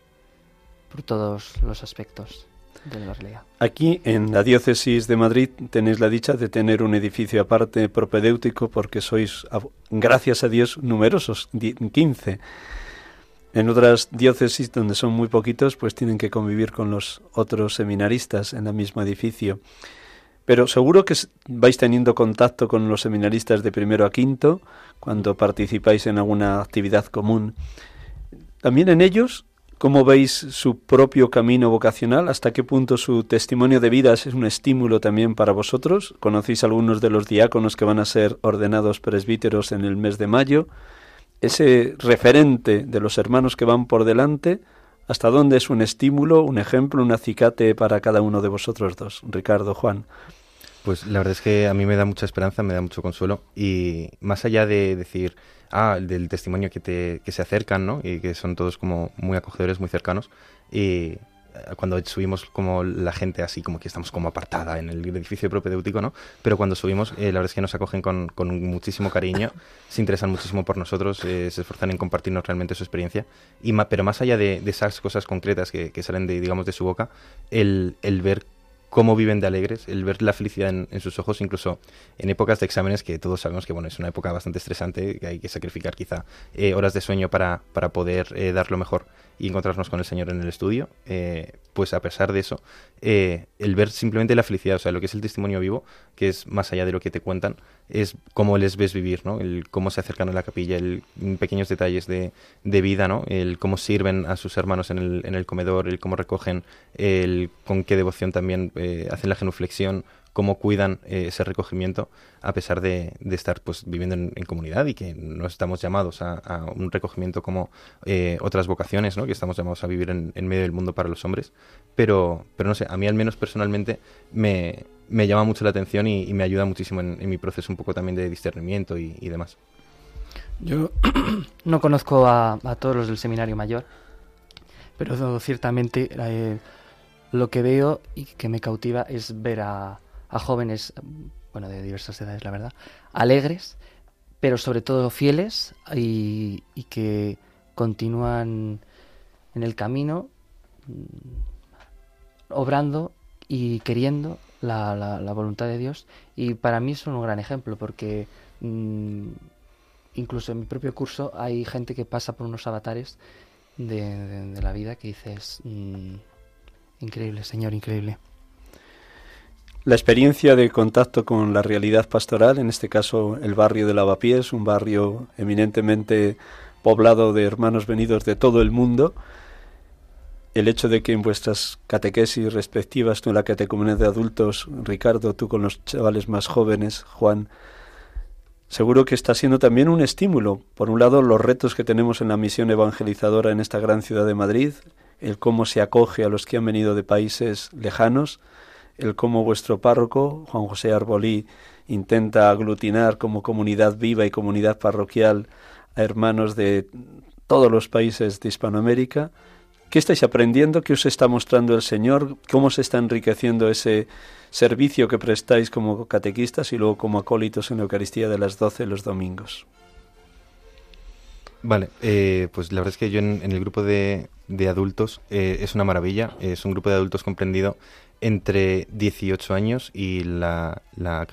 por todos los aspectos de la realidad. Aquí en la diócesis de Madrid tenéis la dicha de tener un edificio aparte propedéutico porque sois, gracias a Dios, numerosos, 15. En otras diócesis donde son muy poquitos, pues tienen que convivir con los otros seminaristas en el mismo edificio. Pero seguro que vais teniendo contacto con los seminaristas de primero a quinto cuando participáis en alguna actividad común. También en ellos, ¿cómo veis su propio camino vocacional? ¿Hasta qué punto su testimonio de vida es un estímulo también para vosotros? ¿Conocéis algunos de los diáconos que van a ser ordenados presbíteros en el mes de mayo? Ese referente de los hermanos que van por delante ¿Hasta dónde es un estímulo, un ejemplo, un acicate para cada uno de vosotros dos? Ricardo, Juan. Pues la verdad es que a mí me da mucha esperanza, me da mucho consuelo y más allá de decir, ah, del testimonio que, te, que se acercan, ¿no? Y que son todos como muy acogedores, muy cercanos y cuando subimos como la gente así como que estamos como apartada en el edificio propedéutico, ¿no? Pero cuando subimos, eh, la verdad es que nos acogen con, con, muchísimo cariño, se interesan muchísimo por nosotros, eh, se esfuerzan en compartirnos realmente su experiencia. Y pero más allá de, esas cosas concretas que, que, salen de, digamos, de su boca, el, el ver cómo viven de alegres, el ver la felicidad en, sus ojos, incluso en épocas de exámenes que todos sabemos que bueno es una época bastante estresante, que hay que sacrificar quizá eh, horas de sueño para, para poder dar lo mejor y encontrarnos con el Señor en el estudio, eh, pues a pesar de eso, eh, el ver simplemente la felicidad, o sea, lo que es el testimonio vivo, que es más allá de lo que te cuentan, es cómo les ves vivir, ¿no? El cómo se acercan a la capilla, el pequeños detalles de, de vida, ¿no? El cómo sirven a sus hermanos en el, en el comedor, el cómo recogen, el con qué devoción también eh, hacen la genuflexión, cómo cuidan eh, ese recogimiento a pesar de, estar pues viviendo en, comunidad y que no estamos llamados a, un recogimiento como eh, otras vocaciones, ¿no? que estamos llamados a vivir en, medio del mundo para los hombres. Pero, pero no sé, a mí al menos personalmente me, me llama mucho la atención y, me ayuda muchísimo en, mi proceso un poco también de discernimiento y, demás. Yo no conozco a, todos los del seminario mayor, pero ciertamente eh, lo que veo y que me cautiva es ver a, jóvenes, bueno, de diversas edades, la verdad, alegres, pero sobre todo fieles y, que continúan en el camino, mm, obrando y queriendo la, la, voluntad de Dios. Y para mí son un gran ejemplo, porque mm, incluso en mi propio curso hay gente que pasa por unos avatares de, la vida que dices, mm, increíble, Señor, increíble. La experiencia de contacto con la realidad pastoral, en este caso el barrio de Lavapiés, un barrio eminentemente poblado de hermanos venidos de todo el mundo, el hecho de que en vuestras catequesis respectivas, tú en la catecumenea de adultos, Ricardo, tú con los chavales más jóvenes, Juan, seguro que está siendo también un estímulo. Por un lado, los retos que tenemos en la misión evangelizadora en esta gran ciudad de Madrid, el cómo se acoge a los que han venido de países lejanos, el cómo vuestro párroco, Juan José Arbolí, intenta aglutinar como comunidad viva y comunidad parroquial a hermanos de todos los países de Hispanoamérica. ¿Qué estáis aprendiendo? ¿Qué os está mostrando el Señor? ¿Cómo se está enriqueciendo ese servicio que prestáis como catequistas y luego como acólitos en la Eucaristía de las 12 los domingos. Vale, eh, pues la verdad es que yo en, el grupo de, adultos eh, es una maravilla, es un grupo de adultos comprendido entre 18 años y la, la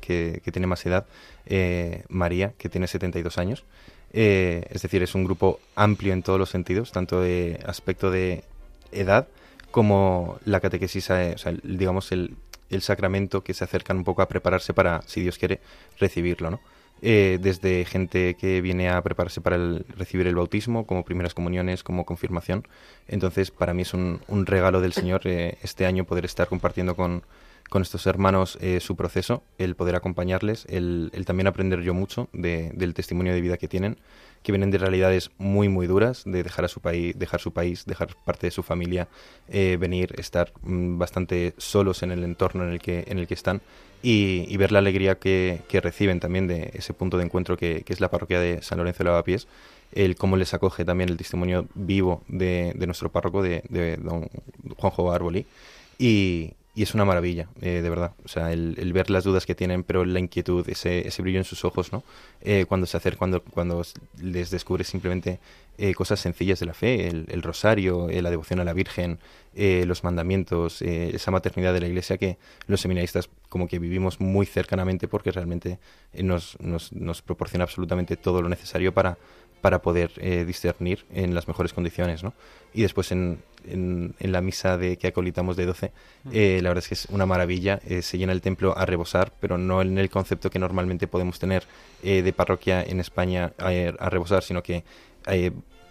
que, tiene más edad, eh, María, que tiene 72 años. Es decir, es un grupo amplio en todos los sentidos, tanto de aspecto de edad como la catequesis, o sea, digamos, el, el, sacramento que se acercan un poco a prepararse para, si Dios quiere, recibirlo, ¿no? Eh, desde gente que viene a prepararse para recibir el bautismo, como primeras comuniones, como confirmación. Entonces, para mí es un, regalo del Señor eh, este año poder estar compartiendo con, con estos hermanos eh, su proceso, el poder acompañarles, el, también aprender yo mucho de, del testimonio de vida que tienen que vienen de realidades muy muy duras, de dejar a su país, dejar su país, dejar parte de su familia, eh, venir, estar mm, bastante solos en el entorno en el que, en el que están y, ver la alegría que, reciben también de ese punto de encuentro que, es la parroquia de San Lorenzo de Lavapiés, el cómo les acoge también el testimonio vivo de, nuestro párroco, de, de don Juanjo Arboli, y, y es una maravilla, eh, de verdad. O sea, el, ver las dudas que tienen, pero la inquietud, ese, ese brillo en sus ojos, ¿no? Eh, cuando se acerca, cuando, cuando les descubre simplemente eh, cosas sencillas de la fe, el, rosario, la devoción a la Virgen, los mandamientos, esa maternidad de la Iglesia que los seminaristas como que vivimos muy cercanamente porque realmente nos, nos, nos proporciona absolutamente todo lo necesario para para poder eh, discernir en las mejores condiciones, ¿no? Y después en, en, la misa de que acolitamos de 12, eh, la verdad es que es una maravilla, eh, se llena el templo a rebosar, pero no en el concepto que normalmente podemos tener de parroquia en España a, a rebosar, sino que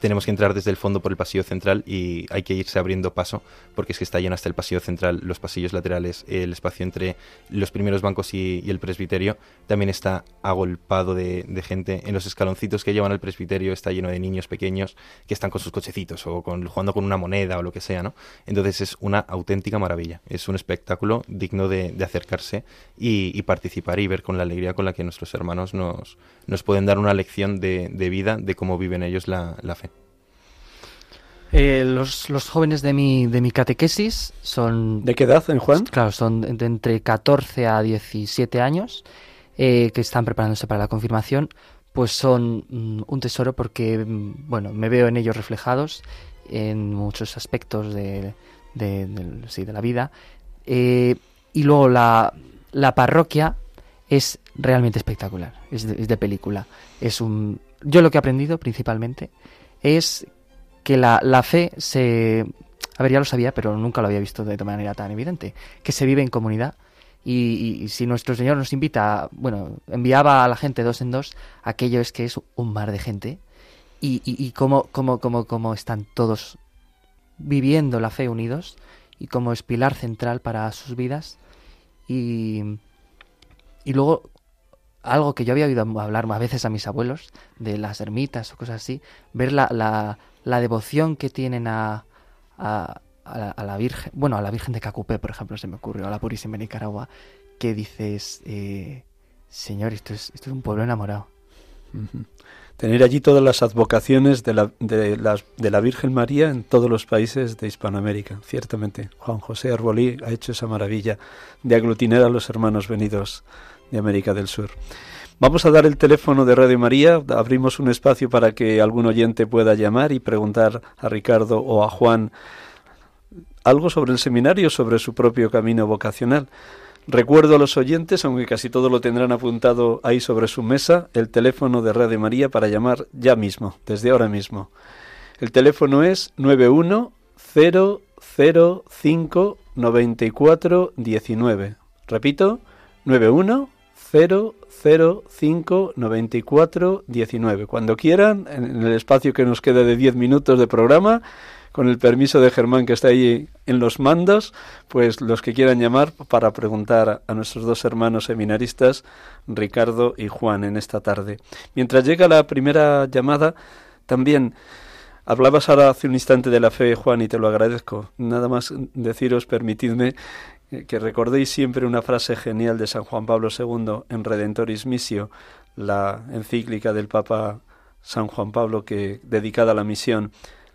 tenemos que entrar desde el fondo por el pasillo central y hay que irse abriendo paso porque es que está lleno hasta el pasillo central, los pasillos laterales, el espacio entre los primeros bancos y, el presbiterio también está agolpado de, gente. En los escaloncitos que llevan al presbiterio está lleno de niños pequeños que están con sus cochecitos o jugando con una moneda o lo que sea, ¿no? Entonces es una auténtica maravilla, es un espectáculo digno de, acercarse y, participar y ver con la alegría con la que nuestros hermanos nos, nos pueden dar una lección de, vida de cómo viven ellos la fe. Eh, los, los, jóvenes de mi, de mi catequesis son... ¿De qué edad, en Juan? Claro, son de, entre 14 a 17 años, eh, que están preparándose para la confirmación, pues son mm, un tesoro porque, mm, bueno, me veo en ellos reflejados en muchos aspectos de, de, de la vida. Eh, y luego la, la parroquia es realmente espectacular, es de, es de película. Es un... Yo lo que he aprendido principalmente es que la, la fe se... A ver, ya lo sabía, pero nunca lo había visto de manera tan evidente. Que se vive en comunidad. Y, si nuestro Señor nos invita, bueno, enviaba a la gente dos en dos, aquello es que es un mar de gente. Y, y, cómo, cómo, cómo, cómo están todos viviendo la fe unidos y como es pilar central para sus vidas. Y, y luego, algo que yo había oído hablar a veces a mis abuelos, de las ermitas o cosas así, ver la, la, la devoción que tienen a, a, la, Virgen, bueno, a la Virgen de Cacupé, por ejemplo, se me ocurrió, a la Purísima Nicaragua, que dices, eh, Señor, esto es, esto es un pueblo enamorado. Tener allí todas las advocaciones de la, de, de la Virgen María en todos los países de Hispanoamérica, ciertamente. Juan José Arbolí ha hecho esa maravilla de aglutinar a los hermanos venidos de América del Sur. Vamos a dar el teléfono de Radio María, abrimos un espacio para que algún oyente pueda llamar y preguntar a Ricardo o a Juan algo sobre el seminario, sobre su propio camino vocacional. Recuerdo a los oyentes, aunque casi todo lo tendrán apuntado ahí sobre su mesa, el teléfono de Radio María para llamar ya mismo, desde ahora mismo. El teléfono es 910059419. Repito, 910059419. Cuando quieran, en el espacio que nos queda de 10 minutos de programa, con el permiso de Germán que está ahí en los mandos, pues los que quieran llamar para preguntar a nuestros dos hermanos seminaristas, Ricardo y Juan, en esta tarde. Mientras llega la primera llamada, también hablabas ahora hace un instante de la fe, Juan, y te lo agradezco. Nada más deciros, permitidme que recordéis siempre una frase genial de San Juan Pablo II en Redentoris Missio, la encíclica del Papa San Juan Pablo que dedicada a la misión.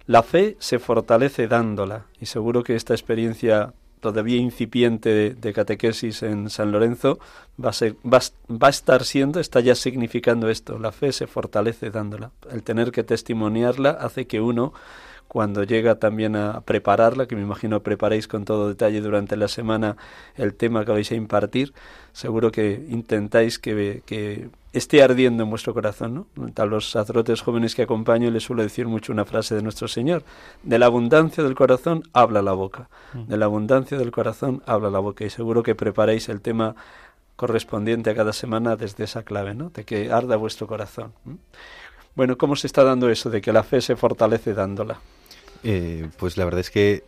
La fe se fortalece dándola y seguro que esta experiencia todavía incipiente de, catequesis en San Lorenzo va a, va a estar siendo, está ya significando esto. La fe se fortalece dándola. El tener que testimoniarla hace que uno cuando llega también a prepararla, que me imagino preparéis con todo detalle durante la semana el tema que vais a impartir, seguro que intentáis que, que esté ardiendo en vuestro corazón. ¿no? A los sacerdotes jóvenes que acompaño les suelo decir mucho una frase de nuestro Señor, de la abundancia del corazón habla la boca, mm. de la abundancia del corazón habla la boca, y seguro que preparéis el tema correspondiente a cada semana desde esa clave, ¿no? de que arda vuestro corazón. Bueno, ¿cómo se está dando eso de que la fe se fortalece dándola? Eh, pues la verdad es que,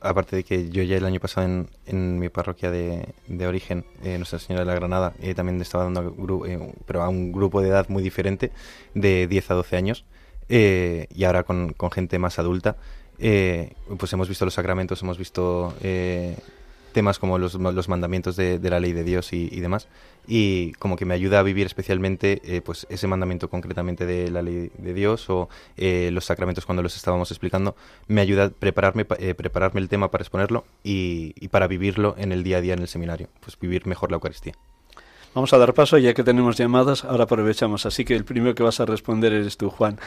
aparte de que yo ya el año pasado en, mi parroquia de, origen, eh, Nuestra Señora de la Granada, eh, también estaba dando eh, pero a un grupo de edad muy diferente, de 10 a 12 años, y ahora con, gente más adulta, pues hemos visto los sacramentos, hemos visto temas como los, los mandamientos de, la ley de Dios y, demás, y como que me ayuda a vivir especialmente eh, pues ese mandamiento concretamente de la ley de Dios o eh, los sacramentos cuando los estábamos explicando, me ayuda a prepararme, eh, prepararme el tema para exponerlo y, y para vivirlo en el día a día en el seminario, pues vivir mejor la Eucaristía. Vamos a dar paso, ya que tenemos llamadas, ahora aprovechamos. Así que el primero que vas a responder eres tú, Juan.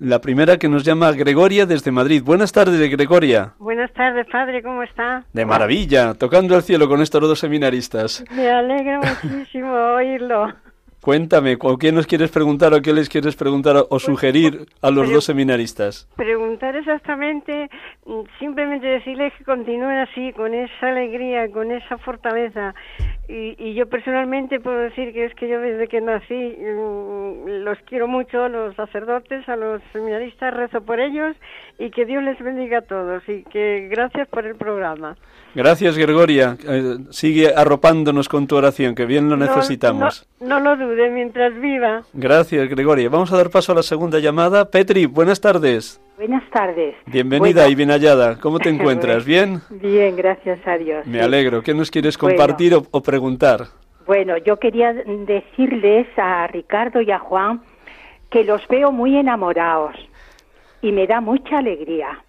La primera que nos llama Gregoria desde Madrid. Buenas tardes, Gregoria. Buenas tardes, padre, ¿cómo está? De maravilla, tocando el cielo con estos dos seminaristas. Me alegra muchísimo oírlo. Cuéntame, ¿qué nos quieres preguntar o qué les quieres preguntar o pues, sugerir a los dos seminaristas? Preguntar exactamente, mm, simplemente decirles que continúen así, con esa alegría, con esa fortaleza. Y, yo personalmente puedo decir que es que yo desde que nací mm, los quiero mucho, a los sacerdotes, a los seminaristas, rezo por ellos y que Dios les bendiga a todos y que gracias por el programa. Gracias, Gregoria. Eh, sigue arropándonos con tu oración, que bien lo necesitamos. No, lo dude mientras viva. Gracias, Gregoria. Vamos a dar paso a la segunda llamada. Petri, buenas tardes. Buenas tardes. Bienvenida y bien hallada. ¿Cómo te encuentras? ¿Bien? Bien, gracias a Dios. Me alegro. ¿Qué nos quieres compartir o, preguntar? Bueno, yo quería decirles a Ricardo y a Juan que los veo muy enamorados y me da mucha alegría.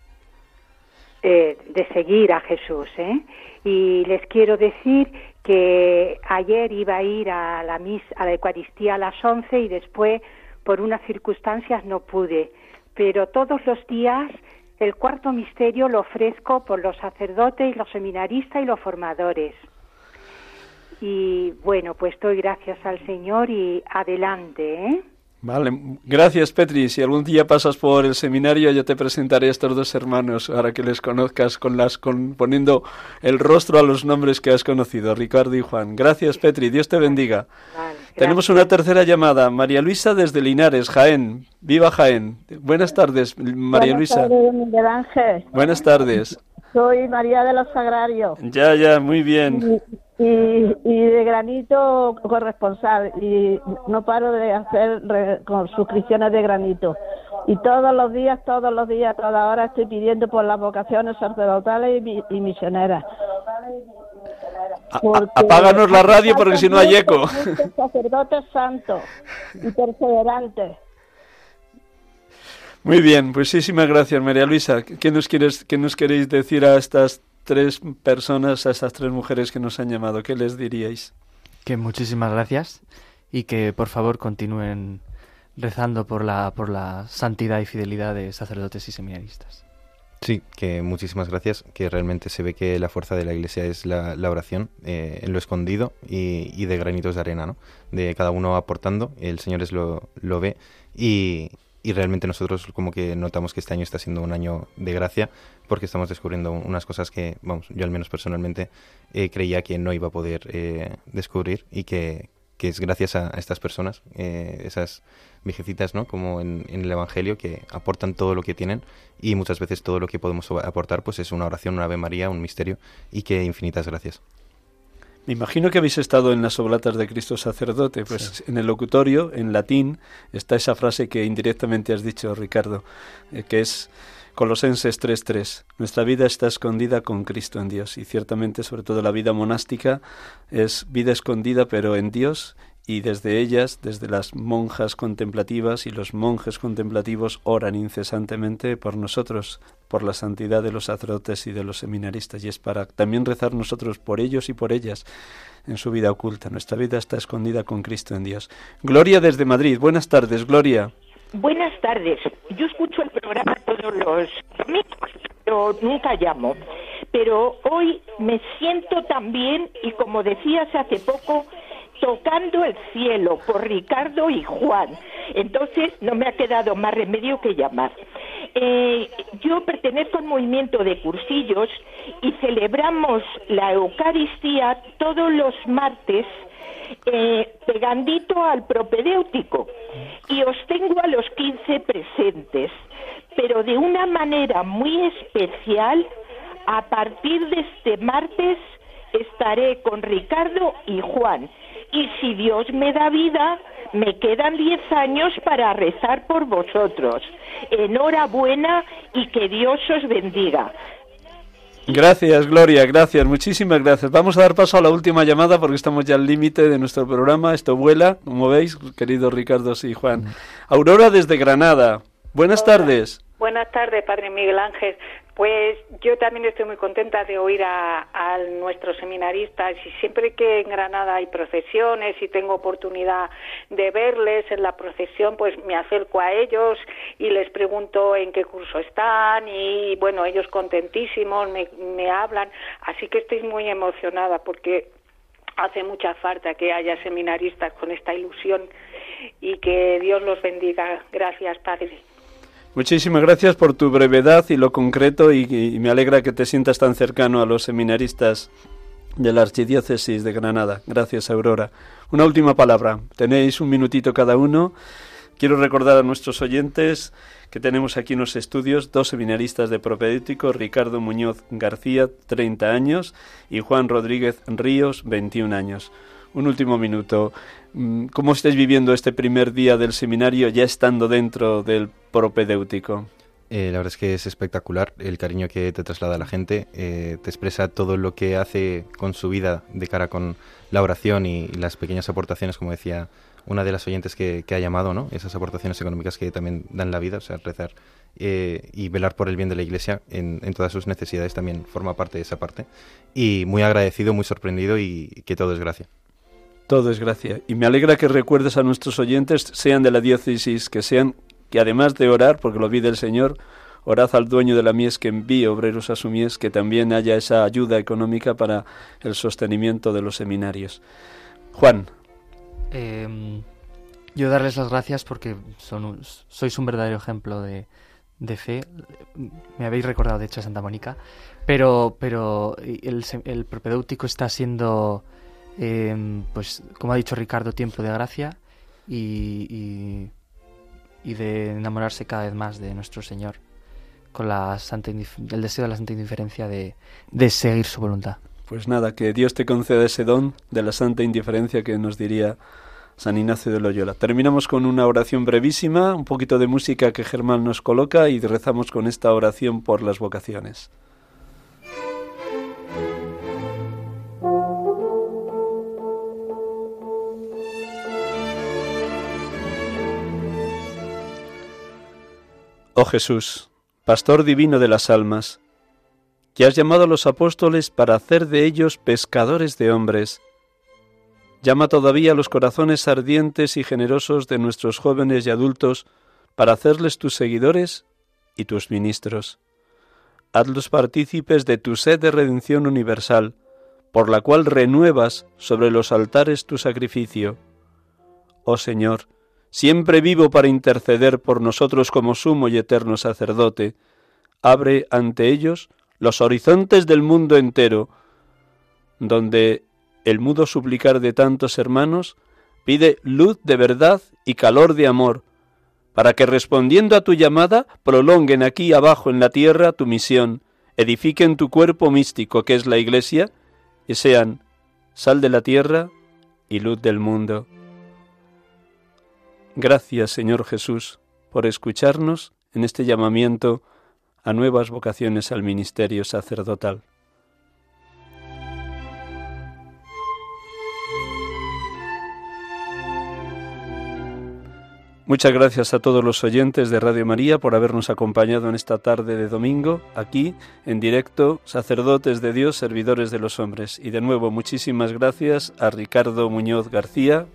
Eh, de seguir a Jesús. ¿eh? Y les quiero decir que ayer iba a ir a la, mis, a la Eucaristía a las 11 y después, por unas circunstancias, no pude. Pero todos los días el cuarto misterio lo ofrezco por los sacerdotes, los seminaristas y los formadores. Y bueno, pues doy gracias al Señor y adelante, ¿eh? Vale, gracias Petri. Si algún día pasas por el seminario, yo te presentaré a estos dos hermanos para que les conozcas con las con, poniendo el rostro a los nombres que has conocido, Ricardo y Juan. Gracias Petri, Dios te bendiga. Tenemos una tercera llamada, María Luisa desde Linares, Jaén. Viva Jaén. Buenas tardes, María Luisa. Buenas tardes. Soy María de los Sagrarios. Ya, ya, muy bien y, y de granito corresponsal y no paro de hacer con suscripciones de granito y todos los días, todos los días, toda hora estoy pidiendo por las vocaciones sacerdotales y, y misioneras. apáganos la radio porque si no hay eco. Sacerdotes santos y perseverantes. Muy bien, pues muchísimas gracias, María Luisa. ¿Qué nos, quieres, ¿Qué nos queréis decir a estas tres personas, a estas tres mujeres que nos han llamado? ¿Qué les diríais? Que muchísimas gracias y que por favor continúen rezando por la, por la santidad y fidelidad de sacerdotes y seminaristas. Sí, que muchísimas gracias, que realmente se ve que la fuerza de la Iglesia es la, oración eh, en lo escondido y, de granitos de arena, ¿no? De cada uno aportando, el Señor es lo, lo ve y, y realmente nosotros como que notamos que este año está siendo un año de gracia porque estamos descubriendo unas cosas que, vamos, yo al menos personalmente eh, creía que no iba a poder eh, descubrir y que, que es gracias a, estas personas, eh, esas viejecitas, ¿no? Como en, el Evangelio, que aportan todo lo que tienen y muchas veces todo lo que podemos aportar pues es una oración, una Ave María, un misterio y que infinitas gracias. Me imagino que habéis estado en las oblatas de Cristo sacerdote, pues en el locutorio, en latín, está esa frase que indirectamente has dicho, Ricardo, eh, que es Colosenses 3.3. Nuestra vida está escondida con Cristo en Dios y ciertamente sobre todo la vida monástica es vida escondida pero en Dios y desde ellas, desde las monjas contemplativas y los monjes contemplativos oran incesantemente por nosotros, por la santidad de los sacerdotes y de los seminaristas y es para también rezar nosotros por ellos y por ellas en su vida oculta. Nuestra vida está escondida con Cristo en Dios. Gloria desde Madrid. Buenas tardes, Gloria. Buenas tardes. Yo escucho el programa todos los domingos, pero nunca llamo. Pero hoy me siento también, y como decías hace poco, tocando el cielo por Ricardo y Juan. Entonces no me ha quedado más remedio que llamar. Eh, yo pertenezco al movimiento de cursillos y celebramos la Eucaristía todos los martes eh, pegandito al propedéutico y os tengo a los 15 presentes, pero de una manera muy especial, a partir de este martes estaré con Ricardo y Juan. Y si Dios me da vida, me quedan 10 años para rezar por vosotros. Enhorabuena y que Dios os bendiga. Gracias, Gloria, gracias, muchísimas gracias. Vamos a dar paso a la última llamada porque estamos ya al límite de nuestro programa. Esto vuela, como veis, queridos Ricardo y Juan. Aurora desde Granada. Buenas tardes. Buenas tardes, Padre Miguel Ángel. Pues yo también estoy muy contenta de oír a, nuestros seminaristas y siempre que en Granada hay procesiones y tengo oportunidad de verles en la procesión, pues me acerco a ellos y les pregunto en qué curso están y bueno, ellos contentísimos me, me hablan, así que estoy muy emocionada porque hace mucha falta que haya seminaristas con esta ilusión y que Dios los bendiga. Gracias, Padre. Muchísimas gracias por tu brevedad y lo concreto y, me alegra que te sientas tan cercano a los seminaristas de la Archidiócesis de Granada. Gracias, Aurora. Una última palabra. Tenéis un minutito cada uno. Quiero recordar a nuestros oyentes que tenemos aquí en los estudios dos seminaristas de propedéutico, Ricardo Muñoz García, 30 años, y Juan Rodríguez Ríos, 21 años. Un último minuto. Mm, ¿Cómo estáis viviendo este primer día del seminario ya estando dentro del propedéutico? Eh, la verdad es que es espectacular el cariño que te traslada la gente, eh, te expresa todo lo que hace con su vida de cara con la oración y, las pequeñas aportaciones, como decía una de las oyentes que, ha llamado, ¿no? esas aportaciones económicas que también dan la vida, o sea, rezar eh, y velar por el bien de la Iglesia en, en, todas sus necesidades también forma parte de esa parte. Y muy agradecido, muy sorprendido y que todo es gracia. Todo es gracia. Y me alegra que recuerdes a nuestros oyentes, sean de la diócesis, que sean, que además de orar, porque lo pide el Señor, orad al dueño de la mies que envíe obreros a su mies, que también haya esa ayuda económica para el sostenimiento de los seminarios. Juan. Em, yo darles las gracias porque son sois un verdadero ejemplo de, de, fe. Me habéis recordado, de hecho, a Santa Mónica. Pero, pero el, el propedéutico está siendo Em, pues como ha dicho Ricardo, tiempo de gracia y, de enamorarse cada vez más de nuestro Señor con la santa el deseo de la santa indiferencia de, de seguir su voluntad. Pues nada, que Dios te conceda ese don de la santa indiferencia que nos diría San Ignacio de Loyola. Terminamos con una oración brevísima, un poquito de música que Germán nos coloca y rezamos con esta oración por las vocaciones. Oh Jesús, Pastor divino de las almas, que has llamado a los apóstoles para hacer de ellos pescadores de hombres, llama todavía a los corazones ardientes y generosos de nuestros jóvenes y adultos para hacerles tus seguidores y tus ministros. Hazlos partícipes de tu sed de redención universal, por la cual renuevas sobre los altares tu sacrificio. Oh Señor, siempre vivo para interceder por nosotros como sumo y eterno sacerdote, abre ante ellos los horizontes del mundo entero, donde el mudo suplicar de tantos hermanos pide luz de verdad y calor de amor, para que respondiendo a tu llamada prolonguen aquí abajo en la tierra tu misión, edifiquen tu cuerpo místico que es la Iglesia, y sean sal de la tierra y luz del mundo. Gracias, Señor Jesús, por escucharnos en este llamamiento a nuevas vocaciones al ministerio sacerdotal. Muchas gracias a todos los oyentes de Radio María por habernos acompañado en esta tarde de domingo, aquí en directo, sacerdotes de Dios, servidores de los hombres. Y de nuevo, muchísimas gracias a Ricardo Muñoz García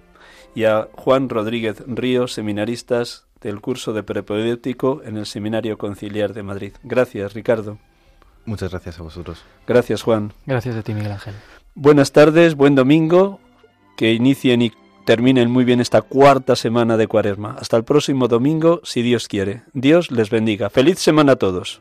y a Juan Rodríguez Ríos, seminaristas del curso de prepodéutico en el Seminario Conciliar de Madrid. Gracias, Ricardo. Muchas gracias a vosotros. Gracias, Juan. Gracias a ti, Miguel Ángel. Buenas tardes, buen domingo, que inicien y terminen muy bien esta cuarta semana de Cuaresma. Hasta el próximo domingo, si Dios quiere. Dios les bendiga. Feliz semana a todos.